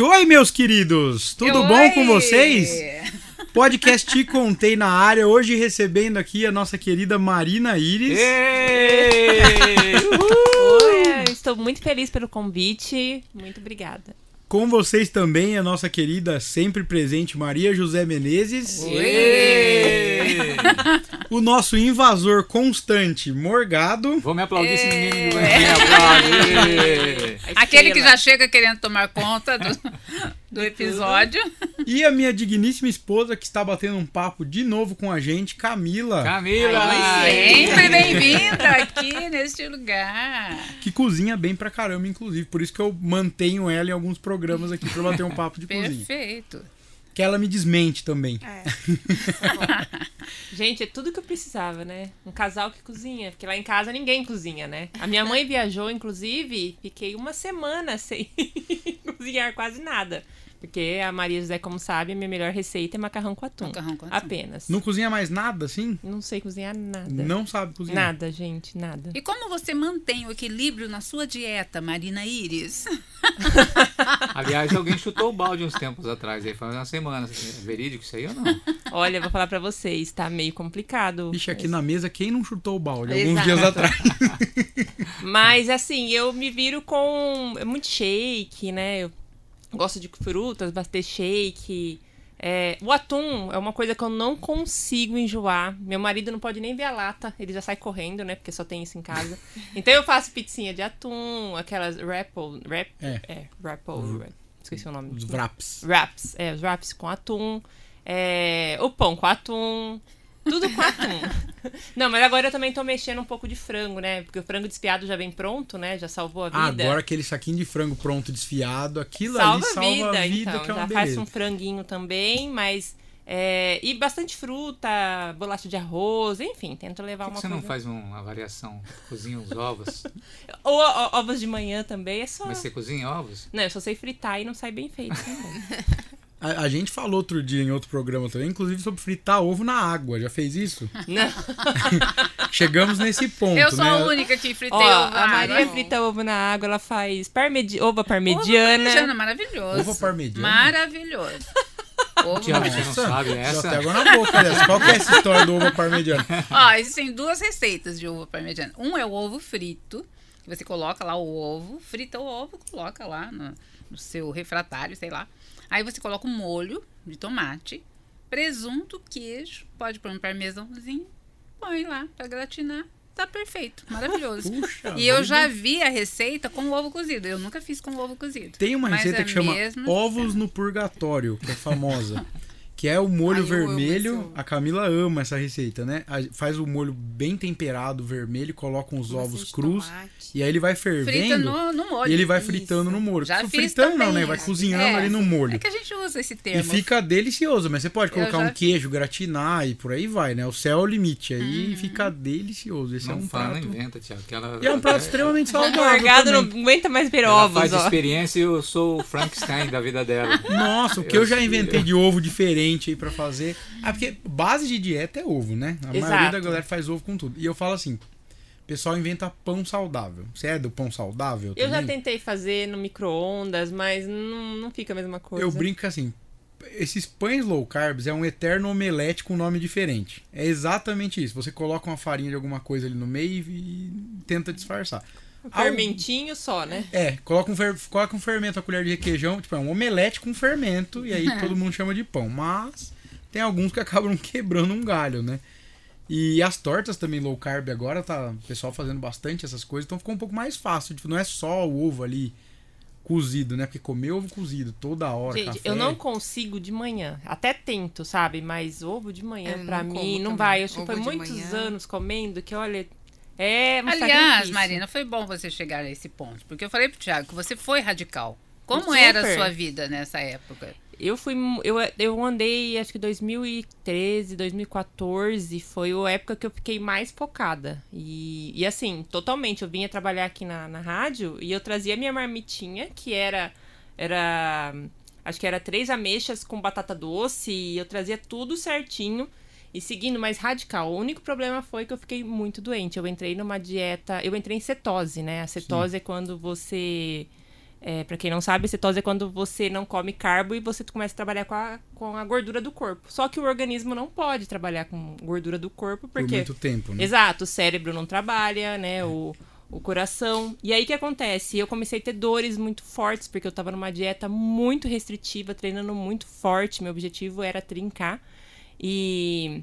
podcast. Oi, meus queridos! Tudo Oi! bom com vocês? Podcast Te Contei na área, hoje recebendo aqui a nossa querida Marina Iris. Oi, estou muito feliz pelo convite. Muito obrigada. Com vocês também a nossa querida, sempre presente, Maria José Menezes. O nosso invasor constante, Morgado. Vou me aplaudir esse menino. A Aquele que já chega querendo tomar conta do, do episódio. E a minha digníssima esposa, que está batendo um papo de novo com a gente, Camila. Camila! Sempre bem-vinda aqui neste lugar. Que cozinha bem pra caramba, inclusive. Por isso que eu mantenho ela em alguns programas aqui pra bater um papo de cozinha. Perfeito. Que ela me desmente também. Gente, é tudo que eu precisava, né? Um casal que cozinha. Porque lá em casa ninguém cozinha, né? A minha mãe viajou, inclusive, fiquei uma semana sem cozinhar quase nada. Porque a Maria José, como sabe, a minha melhor receita é macarrão com atum. Macarrão com atum. Apenas. Não cozinha mais nada, assim? Não sei cozinhar nada. Não sabe cozinhar. Nada, gente, nada. E como você mantém o equilíbrio na sua dieta, Marina Iris? Aliás, alguém chutou o balde uns tempos atrás, aí faz uma semana. É verídico isso aí ou não? Olha, eu vou falar pra vocês, tá meio complicado. Vixe, aqui na mesa, quem não chutou o balde? Alguns Exato. dias atrás. Mas assim, eu me viro com é muito shake, né? Eu gosto de frutas, bater shake. É, o atum é uma coisa que eu não consigo enjoar. Meu marido não pode nem ver a lata, ele já sai correndo, né? Porque só tem isso em casa. Então eu faço pizzinha de atum, aquelas rapple, rap, É. é, rapple, rap- esqueci o nome. Os wraps. Wraps, é, os wraps com atum. É, o pão com atum. Tudo com atum. Não, mas agora eu também tô mexendo um pouco de frango, né? Porque o frango desfiado já vem pronto, né? Já salvou a vida. agora aquele saquinho de frango pronto, desfiado, aquilo salva ali a salva vida, a vida, então. que é uma já faz beleza. um franguinho também, mas. é, e bastante fruta, bolacha de arroz, enfim, tento levar Por que uma você coisa. não faz uma variação? Cozinha os ovos? Ou ovos de manhã também, é só. Mas você cozinha ovos? Não, eu só sei fritar e não sai bem feito também. A, a gente falou outro dia em outro programa também, inclusive sobre fritar ovo na água. Já fez isso? não. Chegamos nesse ponto, Eu sou né? a única que fritei Ó, ovo na a Maria água. frita ovo na água, ela faz parmedi ovo Ovo parmegiana. parmegiana, maravilhoso. Ovo parmegiana? Maravilhoso. Ovo Tiago, você não sabe Deu essa? na boca. Qual que é essa história do ovo parmegiano? Ó, existem duas receitas de ovo parmegiana. Um é o ovo frito, que você coloca lá o ovo, frita o ovo, coloca lá no, no seu refratário, sei lá. Aí você coloca um molho de tomate, presunto, queijo, pode pôr um parmesãozinho, põe lá pra gratinar. Tá perfeito, maravilhoso. Puxa e eu vida. já vi a receita com ovo cozido. Eu nunca fiz com ovo cozido. Tem uma receita é que chama mesmo- ovos no purgatório, que é famosa. Que é o molho Ai, vermelho. A Camila ama essa receita, né? A- Faz o molho bem temperado, vermelho, coloca uns ovos crus. tomate. E aí ele vai Frita fervendo. no, no molho. E ele vai Isso. fritando no molho. Já Fritando fiz não, também, né? Vai cozinhando fiz. ali no É, molho. É que a gente usa esse E termo. fica delicioso, mas você pode colocar um queijo, gratinar e por aí vai, né? O céu é o limite. Aí Uhum. fica delicioso. Esse é Não um fala, prato. não inventa, Tiago. que ela- E é um prato extremamente O saudável. Morgado não aguenta mais ver Ela ovos, faz ó. experiência e eu sou o Frankenstein da vida dela. Nossa, o que Eu eu já inventei de ovo diferente aí pra fazer. Ah, porque base de dieta é ovo, né? A maioria Exato. da galera faz ovo com tudo. E eu falo assim: o pessoal inventa pão saudável. Você é do pão saudável? Eu já também? tentei fazer no micro-ondas, mas não, não fica a mesma coisa. Eu brinco assim. Esses pães low carbs é um eterno omelete com nome diferente. É exatamente isso. Você coloca uma farinha de alguma coisa ali no meio e tenta disfarçar. Um fermentinho só, né? É, coloca um, fer... coloca um fermento, a colher de requeijão, tipo, é um omelete com fermento, e aí todo mundo chama de pão. Mas tem alguns que acabam quebrando um galho, né? E as tortas também low carb agora, tá o pessoal fazendo bastante essas coisas, então ficou um pouco mais fácil. Tipo, não é só o ovo ali cozido, né? Porque comer ovo cozido toda hora, Gente, café. eu não consigo de manhã. Até tento, sabe? Mas ovo de manhã, pra não mim, não também. vai. Eu acho que foi muitos manhã. anos comendo que, olha, é um Aliás, sacrifício. Marina, foi bom você chegar a esse ponto. Porque eu falei pro Thiago que você foi radical. Como Super. era a sua vida nessa época? Eu fui. Eu, eu andei, acho que 2013, 2014 foi a época que eu fiquei mais focada. E, e assim, totalmente. Eu vinha trabalhar aqui na, na rádio e eu trazia minha marmitinha, que era. Era. Acho que era três ameixas com batata doce. E eu trazia tudo certinho. E seguindo mais radical. O único problema foi que eu fiquei muito doente. Eu entrei numa dieta. Eu entrei em cetose, né? A cetose é quando você É, para quem não sabe, cetose é quando você não come carbo e você começa a trabalhar com a, com a gordura do corpo. Só que o organismo não pode trabalhar com gordura do corpo Por porque muito tempo, né? Exato, o cérebro não trabalha, né? O, o coração. E aí o que acontece? Eu comecei a ter dores muito fortes, porque eu tava numa dieta muito restritiva, treinando muito forte. Meu objetivo era trincar. E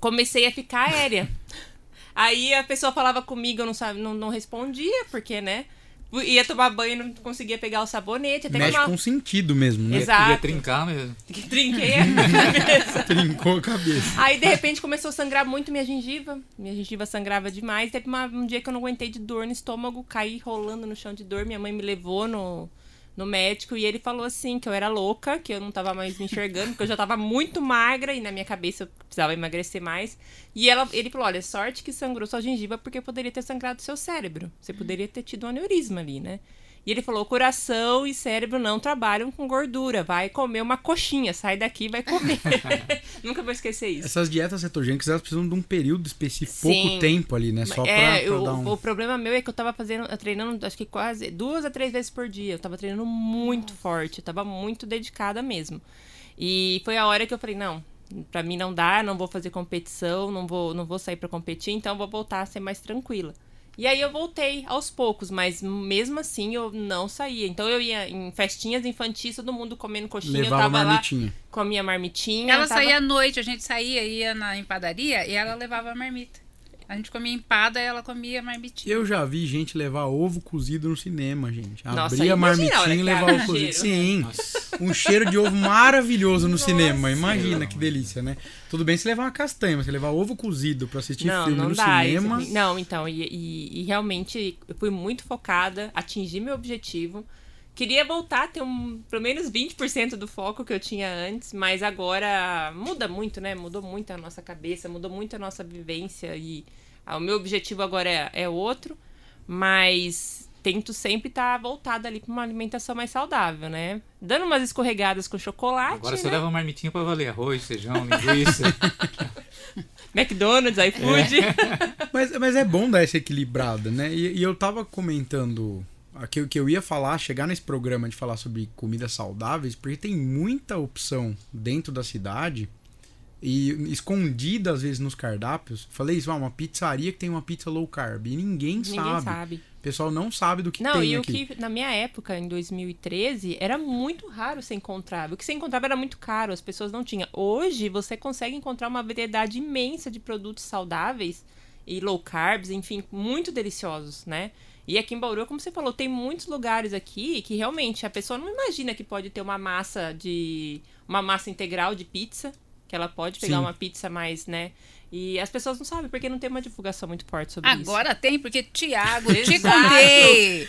comecei a ficar aérea. aí a pessoa falava comigo, eu não, sabe, não, não respondia, porque, né? Ia tomar banho e não conseguia pegar o sabonete. Até Mexe uma... com sentido mesmo, né? Exato. Queria trincar mesmo. Que trinquei a cabeça. Trincou a cabeça. Aí, de repente, começou a sangrar muito minha gengiva. Minha gengiva sangrava demais. Teve uma- um dia que eu não aguentei de dor no estômago, caí rolando no chão de dor. Minha mãe me levou no, no médico e ele falou assim que eu era louca, que eu não tava mais me enxergando, porque eu já tava muito magra e na minha cabeça eu precisava emagrecer mais. E ela, ele falou: olha, sorte que sangrou sua gengiva, porque poderia ter sangrado seu cérebro. Você poderia ter tido um aneurisma ali, né? E ele falou: coração e cérebro não trabalham com gordura. Vai comer uma coxinha, sai daqui e vai comer. Nunca vou esquecer isso. Essas dietas cetogênicas, elas precisam de um período específico, Sim. pouco tempo ali, né? Só pra, é, pra o, dar um... o problema meu é que eu tava fazendo, eu treinando, acho que quase duas a três vezes por dia. Eu tava treinando muito forte, eu tava muito dedicada mesmo. E foi a hora que eu falei, não, pra mim não dá, não vou fazer competição, não vou, não vou sair pra competir, então eu vou voltar a ser mais tranquila. E aí eu voltei aos poucos, mas mesmo assim eu não saía. Então eu ia em festinhas infantis, todo mundo comendo coxinha, Levava eu tava marmitinha. lá com a minha marmitinha. Ela tava... saía à noite, a gente saía, ia na empadaria e ela levava a marmita. A gente comia empada e ela comia marmitinha. Eu já vi gente levar ovo cozido no cinema, gente. Nossa, Abria a marmitinha e abre ovo o cozido. Sim, um cheiro de ovo maravilhoso no Nossa. cinema. Imagina que delícia, né? Tudo bem se levar uma castanha, mas você levar ovo cozido pra assistir não, filme não no dá. cinema. isso- não, então, e, e- e realmente eu fui muito focada, atingi meu objetivo. Queria voltar a ter um, pelo menos 20% do foco que eu tinha antes, mas agora muda muito, né? Mudou muito a nossa cabeça, mudou muito a nossa vivência e ah, o meu objetivo agora é, é outro, mas tento sempre estar voltada ali para uma alimentação mais saudável, né? Dando umas escorregadas com chocolate, Agora você né? leva uma marmitinha pra valer arroz, feijão, linguiça. McDonald's, iFood. Mas, mas é bom dar essa equilibrada, né? E, e eu tava comentando aqui o que eu ia falar, chegar nesse programa de falar sobre comidas saudáveis, porque tem muita opção dentro da cidade e escondida às vezes nos cardápios. Falei isso, ah, uma pizzaria que tem uma pizza low carb e ninguém, Ninguém sabe. sabe. O pessoal não sabe do que Não, tem e aqui. o que na minha época, em 2013, era muito raro você encontrar. O que você encontrava era muito caro, as pessoas não tinham. Hoje você consegue encontrar uma variedade imensa de produtos saudáveis e low carbs, enfim, muito deliciosos, né? E aqui em Bauru, como você falou, tem muitos lugares aqui que realmente a pessoa não imagina que pode ter uma massa de uma massa integral de pizza, que ela pode pegar Sim. uma pizza mais, né? E as pessoas não sabem porque não tem uma divulgação muito forte sobre isso. Agora tem, porque Tiago, te Exato. contei.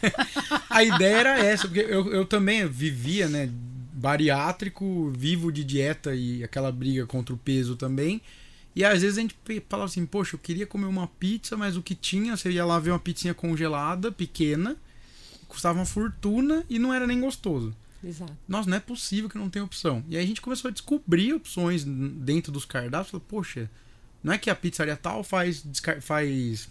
A ideia era essa, porque eu, eu também vivia, né, bariátrico, vivo de dieta e aquela briga contra o peso também. E às vezes a gente falava assim, poxa, eu queria comer uma pizza, mas o que tinha, você ia lá ver uma pizzinha congelada, pequena, custava uma fortuna e não era nem gostoso. Exato. Nossa, não é possível que não tenha opção. E aí a gente começou a descobrir opções dentro dos cardápios. Falou, poxa, não é que a pizzaria tal faz, faz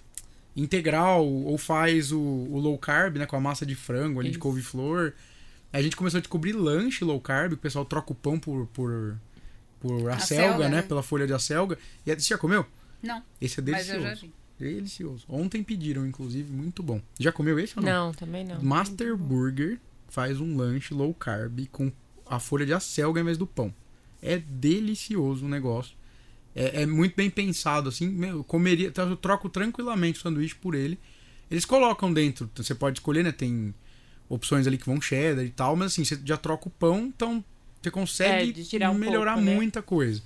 integral ou faz o, o low carb, né? Com a massa de frango ali, de Isso. couve-flor. Aí a gente começou a descobrir lanche low carb, o pessoal troca o pão por, por, por acelga, Acelga, né? né? Pela folha de acelga. E aí, você já comeu? Não, Esse é mas eu delicioso. já vi. Delicioso. Ontem pediram, inclusive, muito bom. Já comeu esse ou não? Não, também não. Master Burger faz um lanche low carb com a folha de acelga em vez do pão. É delicioso o negócio. É, é muito bem pensado, assim. Eu comeria, então eu troco tranquilamente o sanduíche por ele. Eles colocam dentro, você pode escolher, né? Tem opções ali que vão cheddar e tal, mas assim, você já troca o pão, então você consegue É, de tirar um melhorar pouco, né? muita coisa.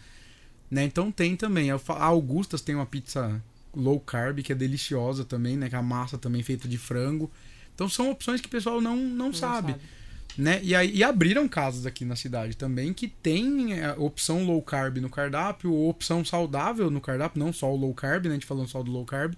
Né? Então tem também. A Augustas tem uma pizza low carb que é deliciosa também, né? Com a massa também feita de frango. Então são opções que o pessoal não, não, Não sabe. Né? E, aí, e abriram casas aqui na cidade também que tem é, opção low carb no cardápio, ou opção saudável no cardápio, não só o low carb, né? A gente falando só do low carb,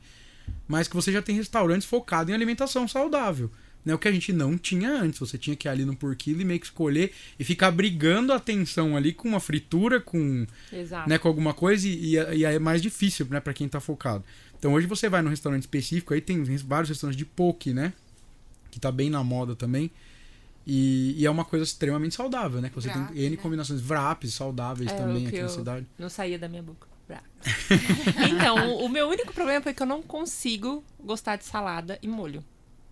mas que você já tem restaurantes focados em alimentação saudável. Né? O que a gente não tinha antes. Você tinha que ir ali no por quilo e meio que escolher e ficar brigando a atenção ali com uma fritura, com Exato. né, com alguma coisa e, e é- e é mais difícil, né, para quem tá focado. Então hoje você vai num restaurante específico, aí tem vários restaurantes de poke, né? que tá bem na moda também. E, e é uma coisa extremamente saudável, né? Que você Vrap, tem N né? combinações, VRAPs saudáveis É, também aqui na cidade. Não saía da minha boca. Então, o, o meu único problema foi que eu não consigo gostar de salada e molho.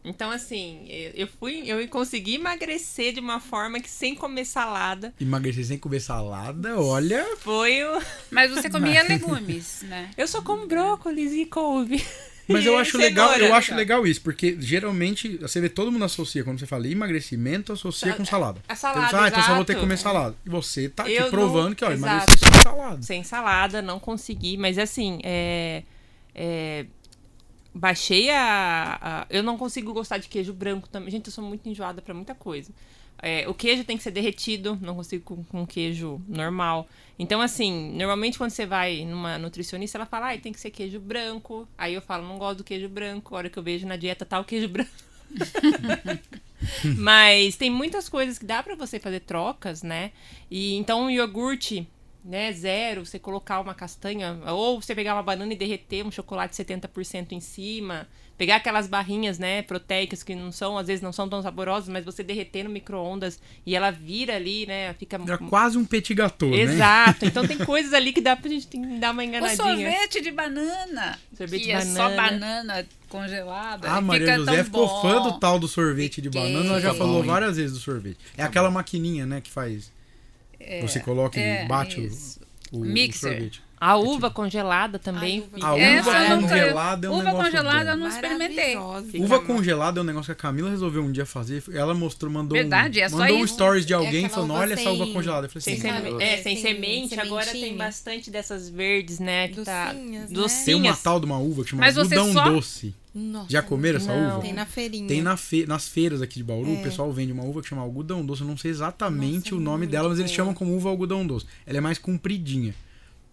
Então, assim, eu fui, eu consegui emagrecer de uma forma que sem comer salada Emagrecer sem comer salada, olha. foi o. Mas você comia legumes, né? Eu só como brócolis e couve. Mas eu acho legal, cenoura. eu acho legal isso, porque geralmente você vê todo mundo associa, quando você fala emagrecimento, associa Sa- com salada. a salada, Então, ah, então só vou ter que comer salada. E você tá aqui Eu não- provando que, ó, exato. emagrecer sem salada. Sem salada, não consegui. Mas assim, é. é, baixei a, a- Eu não consigo gostar de queijo branco também. Gente, eu sou muito enjoada pra muita coisa. É, o queijo tem que ser derretido, não consigo com, com queijo normal. Então, assim, normalmente quando você vai numa nutricionista, ela fala, ah, tem que ser queijo branco. Aí eu falo, não gosto do queijo branco. A hora que eu vejo na dieta tá o queijo branco. Mas tem muitas coisas que dá pra você fazer trocas, né? E então o iogurte, né, zero, você colocar uma castanha, ou você pegar uma banana e derreter um chocolate 70% em cima, pegar aquelas barrinhas, né, proteicas que não são, às vezes não são tão saborosas, mas você derreter no micro-ondas e ela vira ali, né, fica Era quase um petit gâteau, né? Exato. Então tem coisas ali que dá pra gente dar uma O enganadinha. sorvete de banana. Sorvete que de é só banana. banana congelada. Ah, Maria fica José tão ficou bom. fã do tal do sorvete de Fiquei. banana, ela já falou bom, várias vezes do sorvete. É aquela maquininha, né, que faz. Você coloca e é, bate o- isso. o, o Mixer. sorvete. A uva congelada também. Uva A Essa uva eu nunca- congelada é um Uva negócio congelada eu bom. não experimentei. Uva congelada é um negócio que a Camila resolveu um dia fazer. Ela mostrou, mandou Verdade, um, é mandou um stories de É alguém aquela falando, olha essa uva sem- congelada. Eu falei Sem assim, Sem seme- cara- É, é, sem sem semente. Agora tem bastante dessas verdes, né? Que tá... Docinhas, né? Docinhas. tem uma tal de uma uva que chama Mas algodão só- doce. Nossa, Já comeram essa Não. uva? Tem na feirinha. Tem na fe- nas feiras aqui de Bauru, É. o pessoal vende uma uva que chama algodão doce. Eu não sei exatamente Nossa, o nome dela, mas eles boa. chamam como uva algodão doce. Ela é mais compridinha.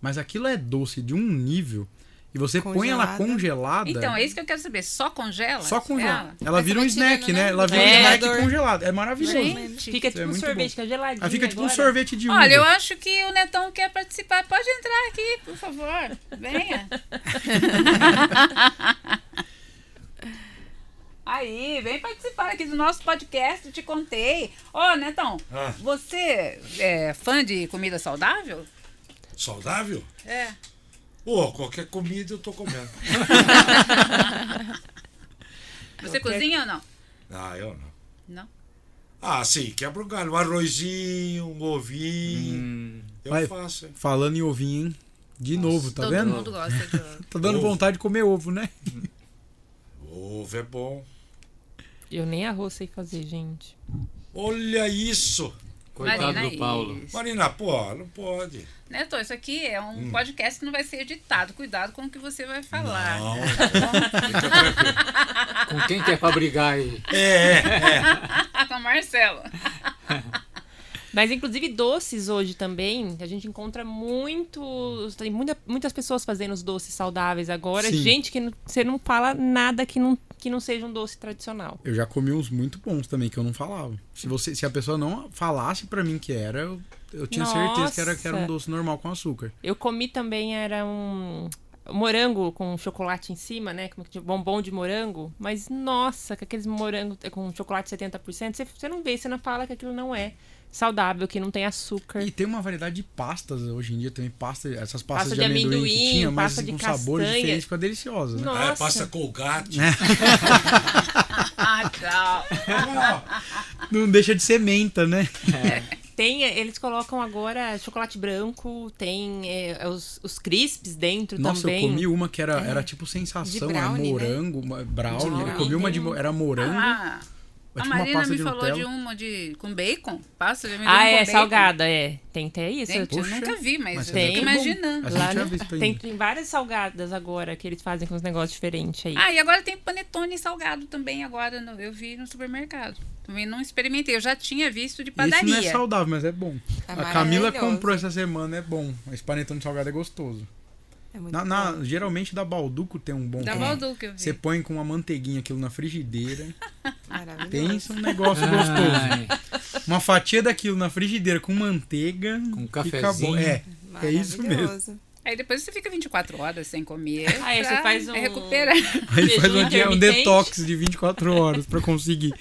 Mas aquilo é doce de um nível. E você põe ela Congelada. congelada. Então, é isso que eu quero saber. Só congela? Só congela. ela? Ela vira um snack, né? né? Ela vira um É. snack Congelador. congelado. É maravilhoso. Gente. Fica tipo É um muito sorvete, bom. que é geladinho Aí fica tipo um agora. sorvete de uva. Olha, eu acho que o Netão quer participar. Pode entrar aqui, por favor. Venha. Aí, vem participar aqui do nosso podcast, te contei. Ô, Netão, Ah. você é fã de comida saudável? Saudável? É. Pô, qualquer comida eu tô comendo. Você cozinha ou não? Ah, eu não. Não. Ah, sim, quebra um galho. Um arrozinho, um ovinho. Hum, Eu Vai. faço. hein? Falando em ovinho, hein? De novo, tá Todo vendo? mundo gosta de ovo. Tá dando Ovo. vontade de comer ovo, né? Ovo é bom. Eu nem arroz sei fazer, gente. Olha isso! coitado Marina, do Paulo. isso. Marina, pô, não pode. Neto, isso aqui é um podcast que não vai ser editado. Cuidado com o que você vai falar. Não. Tranquilo. Com quem que é pra brigar aí? É, é. com a Marcela. Mas, inclusive, doces hoje também, a gente encontra muitos. Tem muita, muitas pessoas fazendo os doces saudáveis agora. Sim. Gente que não- você não fala nada que não, que não seja um doce tradicional. Eu já comi uns muito bons também que eu não falava. Se, você, se a pessoa não falasse pra mim que era, eu, eu tinha certeza que era, que era um Nossa. doce normal com açúcar. Eu comi também, era um morango com chocolate em cima, né? Como que chama? Bombom de morango. Mas, nossa, com aqueles morango com chocolate 70%, você, você não vê, você não fala que aquilo não é saudável, que não tem açúcar. E tem uma variedade de pastas hoje em dia também. Pasta, essas pastas Pasta de de amendoim, que amendoim, tinha, mas pasta com sabores castanha. diferentes, fica deliciosa, né? Nossa. É, passa colgate. Ah, tchau. Não deixa de ser menta, né? Tem, eh, eles colocam agora chocolate branco, tem eh, os, os crisps dentro Nossa, também. eu comi uma que era, era tipo sensação, brownie, né? morango, uma- brownie. Eu brownie. comi uma de era morango, Ah, mas a tipo Marina me de falou Nutella. de uma de, com bacon. Pasta de amendoim Ah, com é, bacon. salgada, é. Tem até isso. Gente, eu nunca vi, mas, mas eu tem. fico bom. imaginando. Lá visto tem, tem várias salgadas agora que eles fazem com os negócios diferentes aí. Ah, e agora tem panetone salgado também agora. no- eu vi no supermercado. Também não experimentei. Eu já tinha visto de Isso não é padaria. saudável, mas é bom. Tá a Camila maravilhoso. comprou essa semana, é bom. Esse panetone salgado é gostoso. É Na, na- geralmente da Balduco tem um bom. da É. Baldu que eu vi. Você põe com uma manteiguinha aquilo na frigideira. Maravilhoso. Pensa um negócio gostoso. Ai, Uma fatia daquilo na frigideira com manteiga. Com um cafezinho. É, é isso mesmo. Maravilhoso. Aí depois você fica 24 horas sem comer. Aí você faz um- recuperar. Aí faz um, dia- um detox de 24 horas pra conseguir.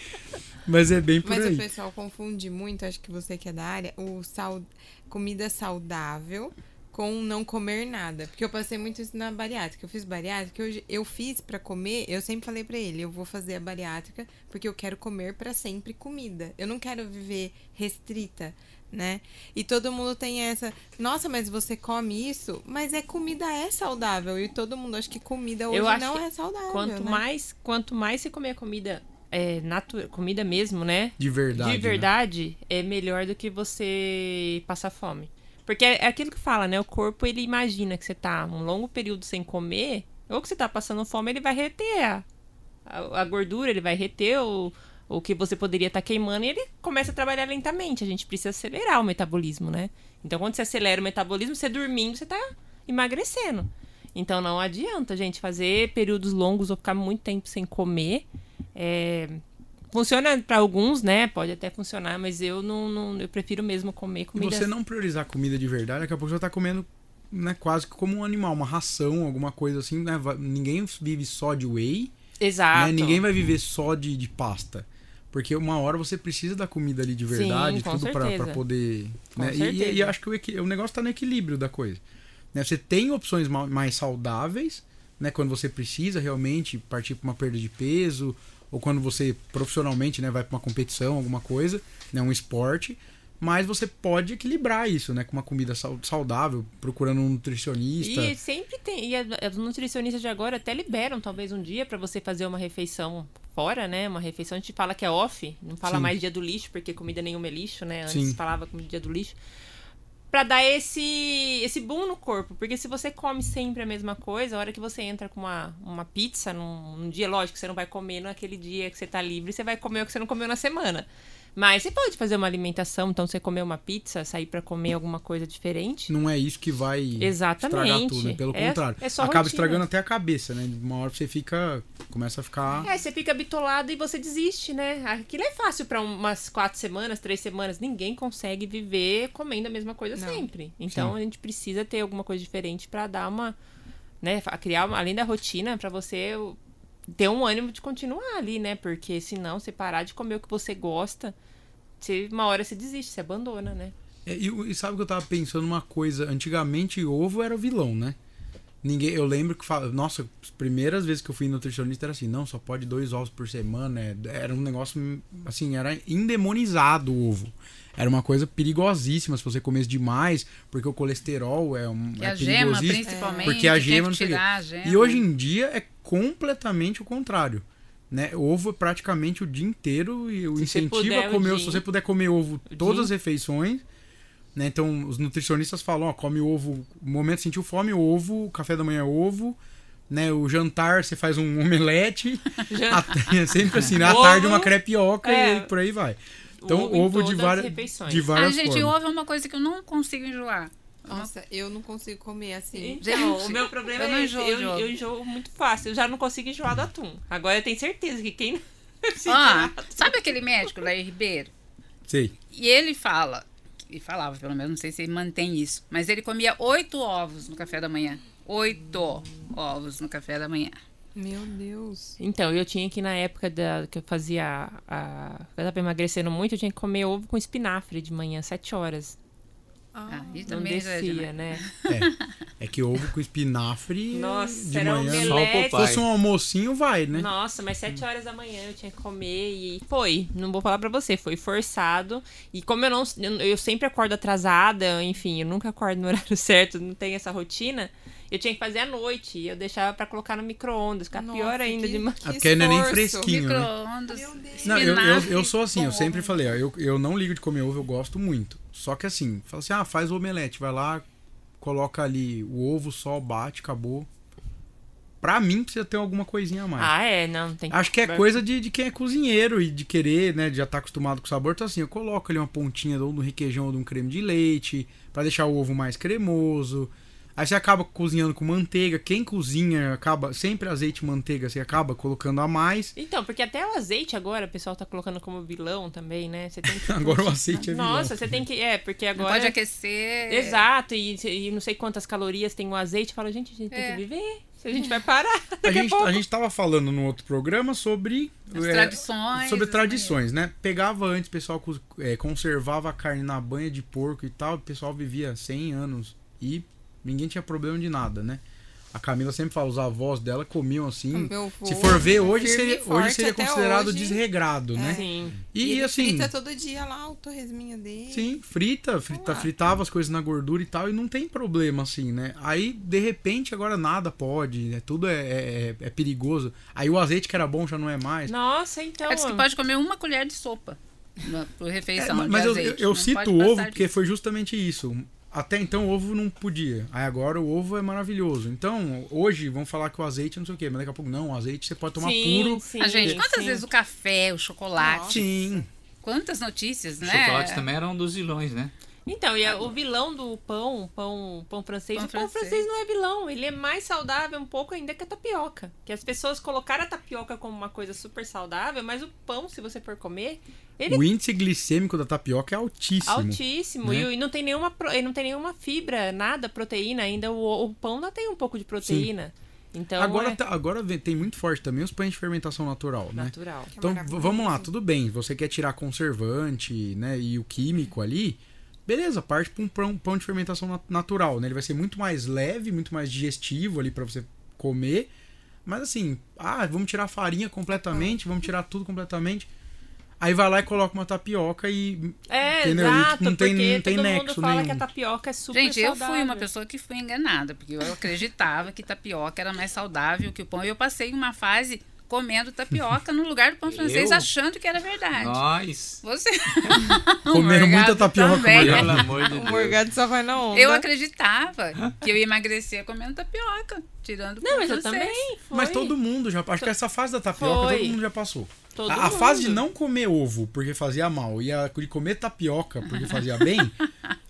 Mas é bem por Mas aí. o pessoal confunde muito, acho que você que é da área, o sal... comida saudável com não comer nada. Porque eu passei muito isso na bariátrica. Eu fiz bariátrica, eu, eu fiz pra comer, eu sempre falei pra ele, eu vou fazer a bariátrica porque eu quero comer pra sempre comida. Eu não quero viver restrita, né? E todo mundo tem essa, nossa, mas você come isso? Mas é comida é saudável e todo mundo acha que comida hoje Eu acho não que é saudável, Quanto né? mais, quanto mais você comer comida é, natu comida mesmo, né? De verdade. de né? verdade, é melhor do que você passar fome. Porque é é aquilo que fala, né? O corpo, ele imagina que você tá um longo período sem comer, ou que você tá passando fome, ele vai reter a, a, a gordura, ele vai reter o, o que você poderia estar queimando e ele começa a trabalhar lentamente. A gente precisa acelerar o metabolismo, né? Então, quando você acelera o metabolismo, você dormindo, você tá emagrecendo. Então, não adianta, gente, fazer períodos longos ou ficar muito tempo sem comer. É, Funciona pra alguns, né? Pode até funcionar, mas eu não, não- eu prefiro mesmo comer E comida. você não priorizar comida de verdade, daqui a pouco você tá comendo né, quase que como um animal, uma ração, alguma coisa assim, né? Ninguém vive só de whey, Exato. né? Ninguém vai viver só de, de pasta. Porque uma hora você precisa da comida ali de verdade, Sim, tudo pra poder. Né? E- E, e acho que o, o negócio tá no equilíbrio da coisa. Né? Você tem opções ma- mais saudáveis, né? Quando você precisa realmente partir para uma perda de peso, ou quando você profissionalmente né, vai para uma competição, alguma coisa, né? um esporte. Mas você pode equilibrar isso, né? Com uma comida sau- saudável, procurando um nutricionista. E sempre tem. E os nutricionistas de agora até liberam, talvez, um dia pra você fazer uma refeição fora, né? Uma refeição, a gente fala que é off, não fala Sim. mais dia do lixo, porque comida nenhuma é lixo, né? Antes Sim. falava como dia do lixo. Pra dar esse, esse boom no corpo. Porque se você come sempre a mesma coisa, a hora que você entra com uma, uma pizza num, num dia, lógico, você não vai comer naquele dia que você tá livre, você vai comer o que você não comeu na semana. Mas você pode fazer uma alimentação, então você comer uma pizza, sair pra comer alguma coisa diferente. Não é isso que vai estragar Exatamente. tudo, né? Pelo É- contrário. é só Acaba rotina. estragando até a cabeça, né? Uma hora você fica. Começa a ficar. É, você fica bitolado e você desiste, né? Aquilo é fácil pra umas quatro semanas, três semanas. Ninguém consegue viver comendo a mesma coisa Não. sempre. Então a gente precisa ter alguma coisa diferente pra dar uma, né, criar uma, além da rotina pra você ter um ânimo de continuar ali, né? Porque senão você parar de comer o que você gosta, você, uma hora você desiste, você abandona, né? É, e, e sabe que eu tava pensando uma coisa? Antigamente ovo era o vilão, né? Ninguém, eu lembro que fala, nossa, as primeiras vezes que eu fui nutricionista era assim, não, só pode dois ovos por semana, é, era um negócio assim, era endemonizado o ovo. Era uma coisa perigosíssima se você comesse demais, porque o colesterol é um E é a gema, perigosíssimo. principalmente. porque a gema não sei a gema. E hoje em dia é completamente o contrário. Né? Ovo é praticamente o dia inteiro e o Se incentivo a comer, se você puder comer ovo todas dia- as refeições, né? Então os nutricionistas falam, ó, come ovo, no momento que sentiu fome, ovo, o café da manhã é ovo, né? O jantar você faz um omelete, a- é sempre assim, né? à Ovo, tarde uma crepioca é. e por aí vai. Então Ovo ovo, de várias refeições. de Ah, várias gente, formas. ovo é uma coisa que eu não consigo enjoar. Nossa, eu não consigo comer assim. Então, o meu problema eu não é esse. enjoo Eu, eu enjoo muito fácil. Eu já não consigo enjoar do atum. Agora eu tenho certeza que quem. Ah, sabe aquele médico, Laí Ribeiro? Sei. E ele fala, ele falava pelo menos, não sei se ele mantém isso, mas ele comia oito ovos no café da manhã. Oito ovos no café da manhã. Meu Deus. Então, eu tinha que na época da, que eu fazia. A, eu tava emagrecendo muito, eu tinha que comer ovo com espinafre de manhã, sete horas. Ah, e Não também já é descia, demais. né? É, é que ovo com espinafre Nossa, de era um manhã. Omelete. Se fosse um almocinho, vai, né? Nossa, mas sete horas da manhã eu tinha que comer e foi. Não vou falar pra você, foi forçado. E como eu não. Eu, eu sempre acordo atrasada, enfim, eu nunca acordo no horário certo, não tenho essa rotina. Eu tinha que fazer à noite. E eu deixava pra colocar no micro-ondas, ficar Nossa, pior ainda que- de manhã. que Ah, porque ainda nem esforço. fresquinho. né? Micro-ondas. Deus. Não, eu, eu, eu sou assim, eu sempre falei, ó, eu, eu não ligo de comer ovo, eu gosto muito. Só que assim, fala assim, ah, faz o omelete, vai lá, coloca ali o ovo, só bate, acabou. Pra mim precisa ter alguma coisinha a mais. Ah, é, não, tem Acho que é coisa de, de quem é cozinheiro e de querer, né, de já estar acostumado com o sabor. Então assim, eu coloco ali uma pontinha ou de um requeijão ou de um creme de leite, pra deixar o ovo mais cremoso, Aí você acaba cozinhando com manteiga. Quem cozinha acaba. Sempre azeite e manteiga, você acaba colocando a mais. Então, porque até o azeite agora o pessoal tá colocando como vilão também, né? Você tem que. Agora o azeite é vilão. Nossa, você tem que. É, porque Não agora. pode aquecer. Exato, e, e não sei quantas calorias tem o azeite. Fala, gente, a gente tem É. que viver. Se a gente vai parar. A Daqui a, gente, pouco. a gente tava falando no outro programa sobre. As é, tradições. Sobre as tradições, né? Pegava antes, o pessoal é, conservava a carne na banha de porco e tal, o pessoal vivia 100 anos e ninguém tinha problema de nada, né? A Camila sempre fala, os avós dela comiam assim. Meu Se for ver, hoje firme e seria, hoje seria considerado hoje. desregrado, né? Sim. E, E, assim, frita todo dia lá o torresminho dele. sim, frita, frita, fritava as coisas na gordura e tal, e não tem problema assim, né? Aí, de repente, agora nada pode, né? Tudo é, é, é perigoso. Aí o azeite que era bom já não é mais. Nossa, então. É, diz que pode comer uma colher de sopa na, por É, refeição. mas eu, azeite. eu Não cito o ovo porque disso. foi justamente isso. Até então o ovo não podia. Aí agora o ovo é maravilhoso. Então, hoje vamos falar que o azeite não sei o quê, mas daqui a pouco não, o azeite você pode tomar sim, puro. Sim, A gente, quantas sim. vezes o café, o chocolate, Sim. quantas notícias, O né? chocolate também era um dos vilões, né? Então, e a- o vilão do pão, pão, pão francês, Pão o pão francês. francês não é vilão, ele é mais saudável um pouco ainda que a tapioca. Que as pessoas colocaram a tapioca como uma coisa super saudável, mas o pão, se você for comer, ele O índice glicêmico da tapioca é altíssimo. altíssimo né? e, o- e não tem nenhuma e não tem nenhuma fibra, nada, proteína ainda. O, o pão ainda tem um pouco de proteína. Então agora é tá- agora vem- tem muito forte também os pães de fermentação natural, né? natural. Que é Então, vamos lá, tudo bem. Você quer tirar conservante, né, e o químico ali, beleza, parte para um pão, pão de fermentação nat- natural, né? Ele vai ser muito mais leve, muito mais digestivo ali para você comer. Mas assim, ah, vamos tirar a farinha completamente, vamos tirar tudo completamente. Aí vai lá e coloca uma tapioca e É, Entendeu? E, exato, tipo, não tem- porque não tem todo mundo nexo fala nenhum. que a tapioca é super Gente, eu saudável. fui uma pessoa que fui enganada, porque eu acreditava que tapioca era mais saudável que o pão. E eu passei uma fase comendo tapioca no lugar do pão francês, Eu? achando que era verdade. Nós. Você. Comeram O muita tapioca, também. Morgado. Pelo amor de O Deus. Morgado só vai na onda. Eu acreditava que eu ia emagrecer comendo tapioca, tirando o Não, pão mas eu francês. também. Foi. Mas todo mundo já. Acho que essa fase da tapioca Foi. todo mundo já passou. Todo a, a fase de não comer ovo porque fazia mal e a de comer tapioca porque fazia bem,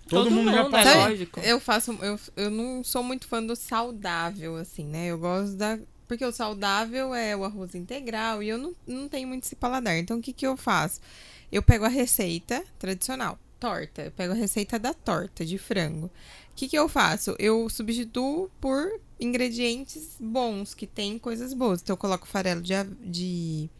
todo, Todo mundo, já mundo, é passou. Sabe, lógico. Eu faço. Eu, eu não sou muito fã do saudável, assim, né? Eu gosto da. Porque o saudável é o arroz integral e eu não, não tenho muito esse paladar. Então o que, que eu faço? Eu pego a receita tradicional, torta. Eu pego a receita da torta de frango. O que, que eu faço? Eu substituo por ingredientes bons, que tem coisas boas. Então eu coloco farelo de, de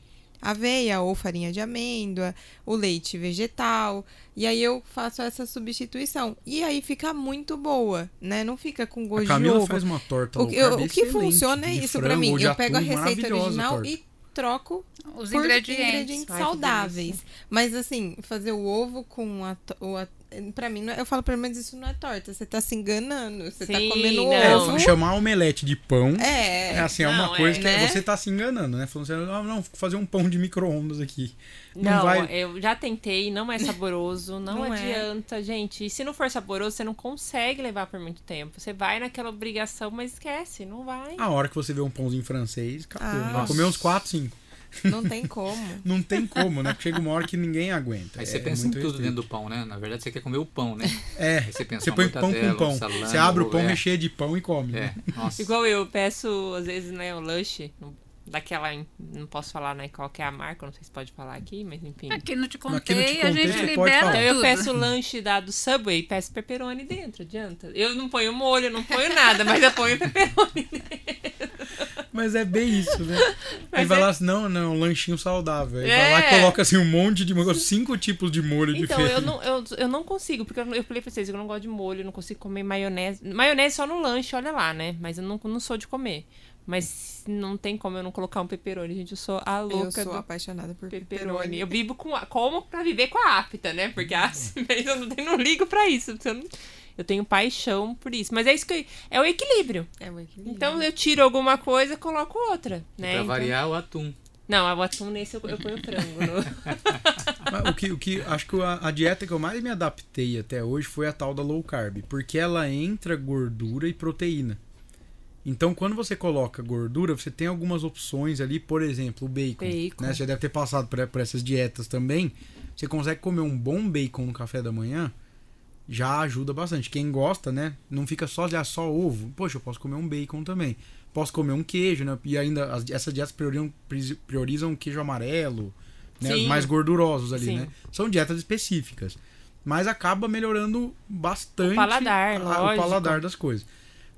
aveia ou farinha de amêndoa, o leite vegetal. E aí eu faço essa substituição. E aí fica muito boa, né? Não fica com A gosto de Camila ovo. faz uma torta O, que- eu- o que funciona é isso pra frango mim. Eu pego a receita a original torta. e troco Os por ingredientes. ingredientes saudáveis. Mas assim, fazer o ovo com a, a Pra mim, não é- eu falo, pelo menos isso não é torta. Você tá se enganando. Você tá Sim, comendo não. É, ovo. chamar omelete de pão É. é assim, é Não, uma coisa é, que né? você tá se enganando, né? Falando assim, ah, não, fazer um pão de micro-ondas aqui. Não, Não, vai. eu já tentei, não é saboroso, não, Não é. adianta, gente. E se não for saboroso, você não consegue levar por muito tempo. Você vai naquela obrigação, mas esquece, não vai. A hora que você vê um pãozinho francês, acabou. Ah. Vai comer uns 4, 5. Não tem como. Não tem como, né? Chega uma hora que ninguém aguenta. Aí você É pensa em muito tudo restrito. dentro do pão, né? Na verdade, você quer comer o pão, né? É, Aí você pensa você põe pão com pão. um salame, você abre o pão é. de pão e come. É, né? nossa. Igual eu peço, às vezes, né, o lanche daquela. Não posso falar, né, qual que é a marca, não sei se pode falar aqui, mas enfim. Aqui não te Aqui não te contei, a contei, gente libera. Então eu peço o lanche da, do Subway e peço pepperoni dentro, adianta. Eu não ponho molho, não ponho nada, mas eu ponho pepperoni. Mas é bem isso, né? Aí vai é- lá assim, não, não, lanchinho saudável. Aí vai É. lá e coloca assim um monte de molho, cinco tipos de molho Então, diferentes. eu não, eu, eu não consigo, porque eu, eu falei pra vocês, eu não gosto de molho, eu não consigo comer maionese. Maionese só no lanche, olha lá, né? Mas eu não, não sou de comer. Mas não tem como eu não colocar um pepperoni, gente. Eu sou a Eu louca sou do apaixonada por pepperoni. pepperoni. Eu vivo com a, como pra viver com a afta, né? Porque a eu não, tenho- não ligo pra isso. Eu, não- eu tenho paixão por isso. Mas é isso que eu- é o equilíbrio. É o equilíbrio. Então eu tiro alguma coisa e coloco outra, E né? pra Então- variar, o atum. Não, o atum nesse eu, eu ponho frango. no- Mas o que, o que acho que a, a dieta que eu mais me adaptei até hoje foi a tal da low carb, porque ela entra gordura e proteína. Então, quando você coloca gordura, você tem algumas opções ali, por exemplo, o bacon. Bacon. Né? Você já deve ter passado por, por essas dietas também. Você consegue comer um bom bacon no café da manhã já ajuda bastante. Quem gosta, né? Não fica só de ah, só ovo. Poxa, eu posso comer um bacon também. Posso comer um queijo, né? E ainda as, essas dietas priorizam, priorizam queijo amarelo, né? Os Sim. mais gordurosos ali, Sim. né? São dietas específicas. Mas acaba melhorando bastante O paladar, a- o paladar das coisas.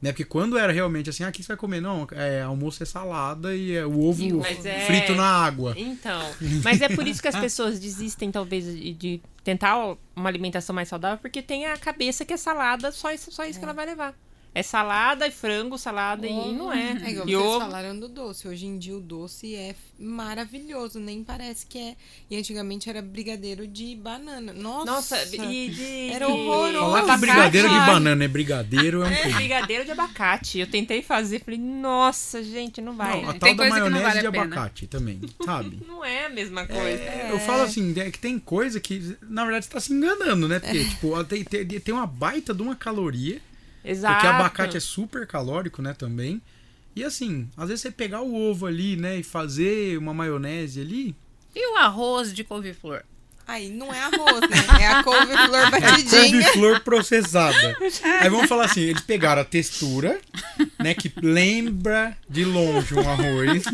Né? Porque quando era realmente assim, ah, o que você vai comer? Não, é, almoço é salada e é o ovo é- frito na água. Então, mas é por isso que as pessoas desistem, talvez, de, de tentar uma alimentação mais saudável, porque tem a cabeça que é salada, só isso, só isso que ela vai levar. É salada e frango, salada e não é. É igual e vocês ovo. falaram do doce. Hoje em dia o doce é maravilhoso, nem parece que é. E antigamente era brigadeiro de banana. Nossa, Nossa, e de. Era horroroso. Falar que brigadeiro de banana é brigadeiro é um É, crime. brigadeiro de abacate. Eu tentei fazer, falei, nossa, gente, não vai. Não, a Tem tal da coisa que não maionese vale de a pena. abacate também, sabe? Não é a mesma coisa. Eu falo assim, é que tem coisa que, na verdade, você tá se enganando, né? Porque, tipo, tem, tem, tem uma baita de uma caloria, Exato. porque abacate é super calórico, né, também. E assim, às vezes você pegar o ovo ali, né, e fazer uma maionese ali, E o arroz de couve-flor? Aí não é arroz, né? É a couve-flor batidinha. couve-flor processada. Aí vamos falar assim, eles pegaram a textura, né, que lembra de longe um arroz.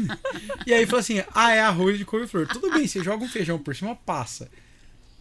E aí fala assim, ah, é arroz de couve-flor. Tudo bem, você joga um feijão por cima, passa.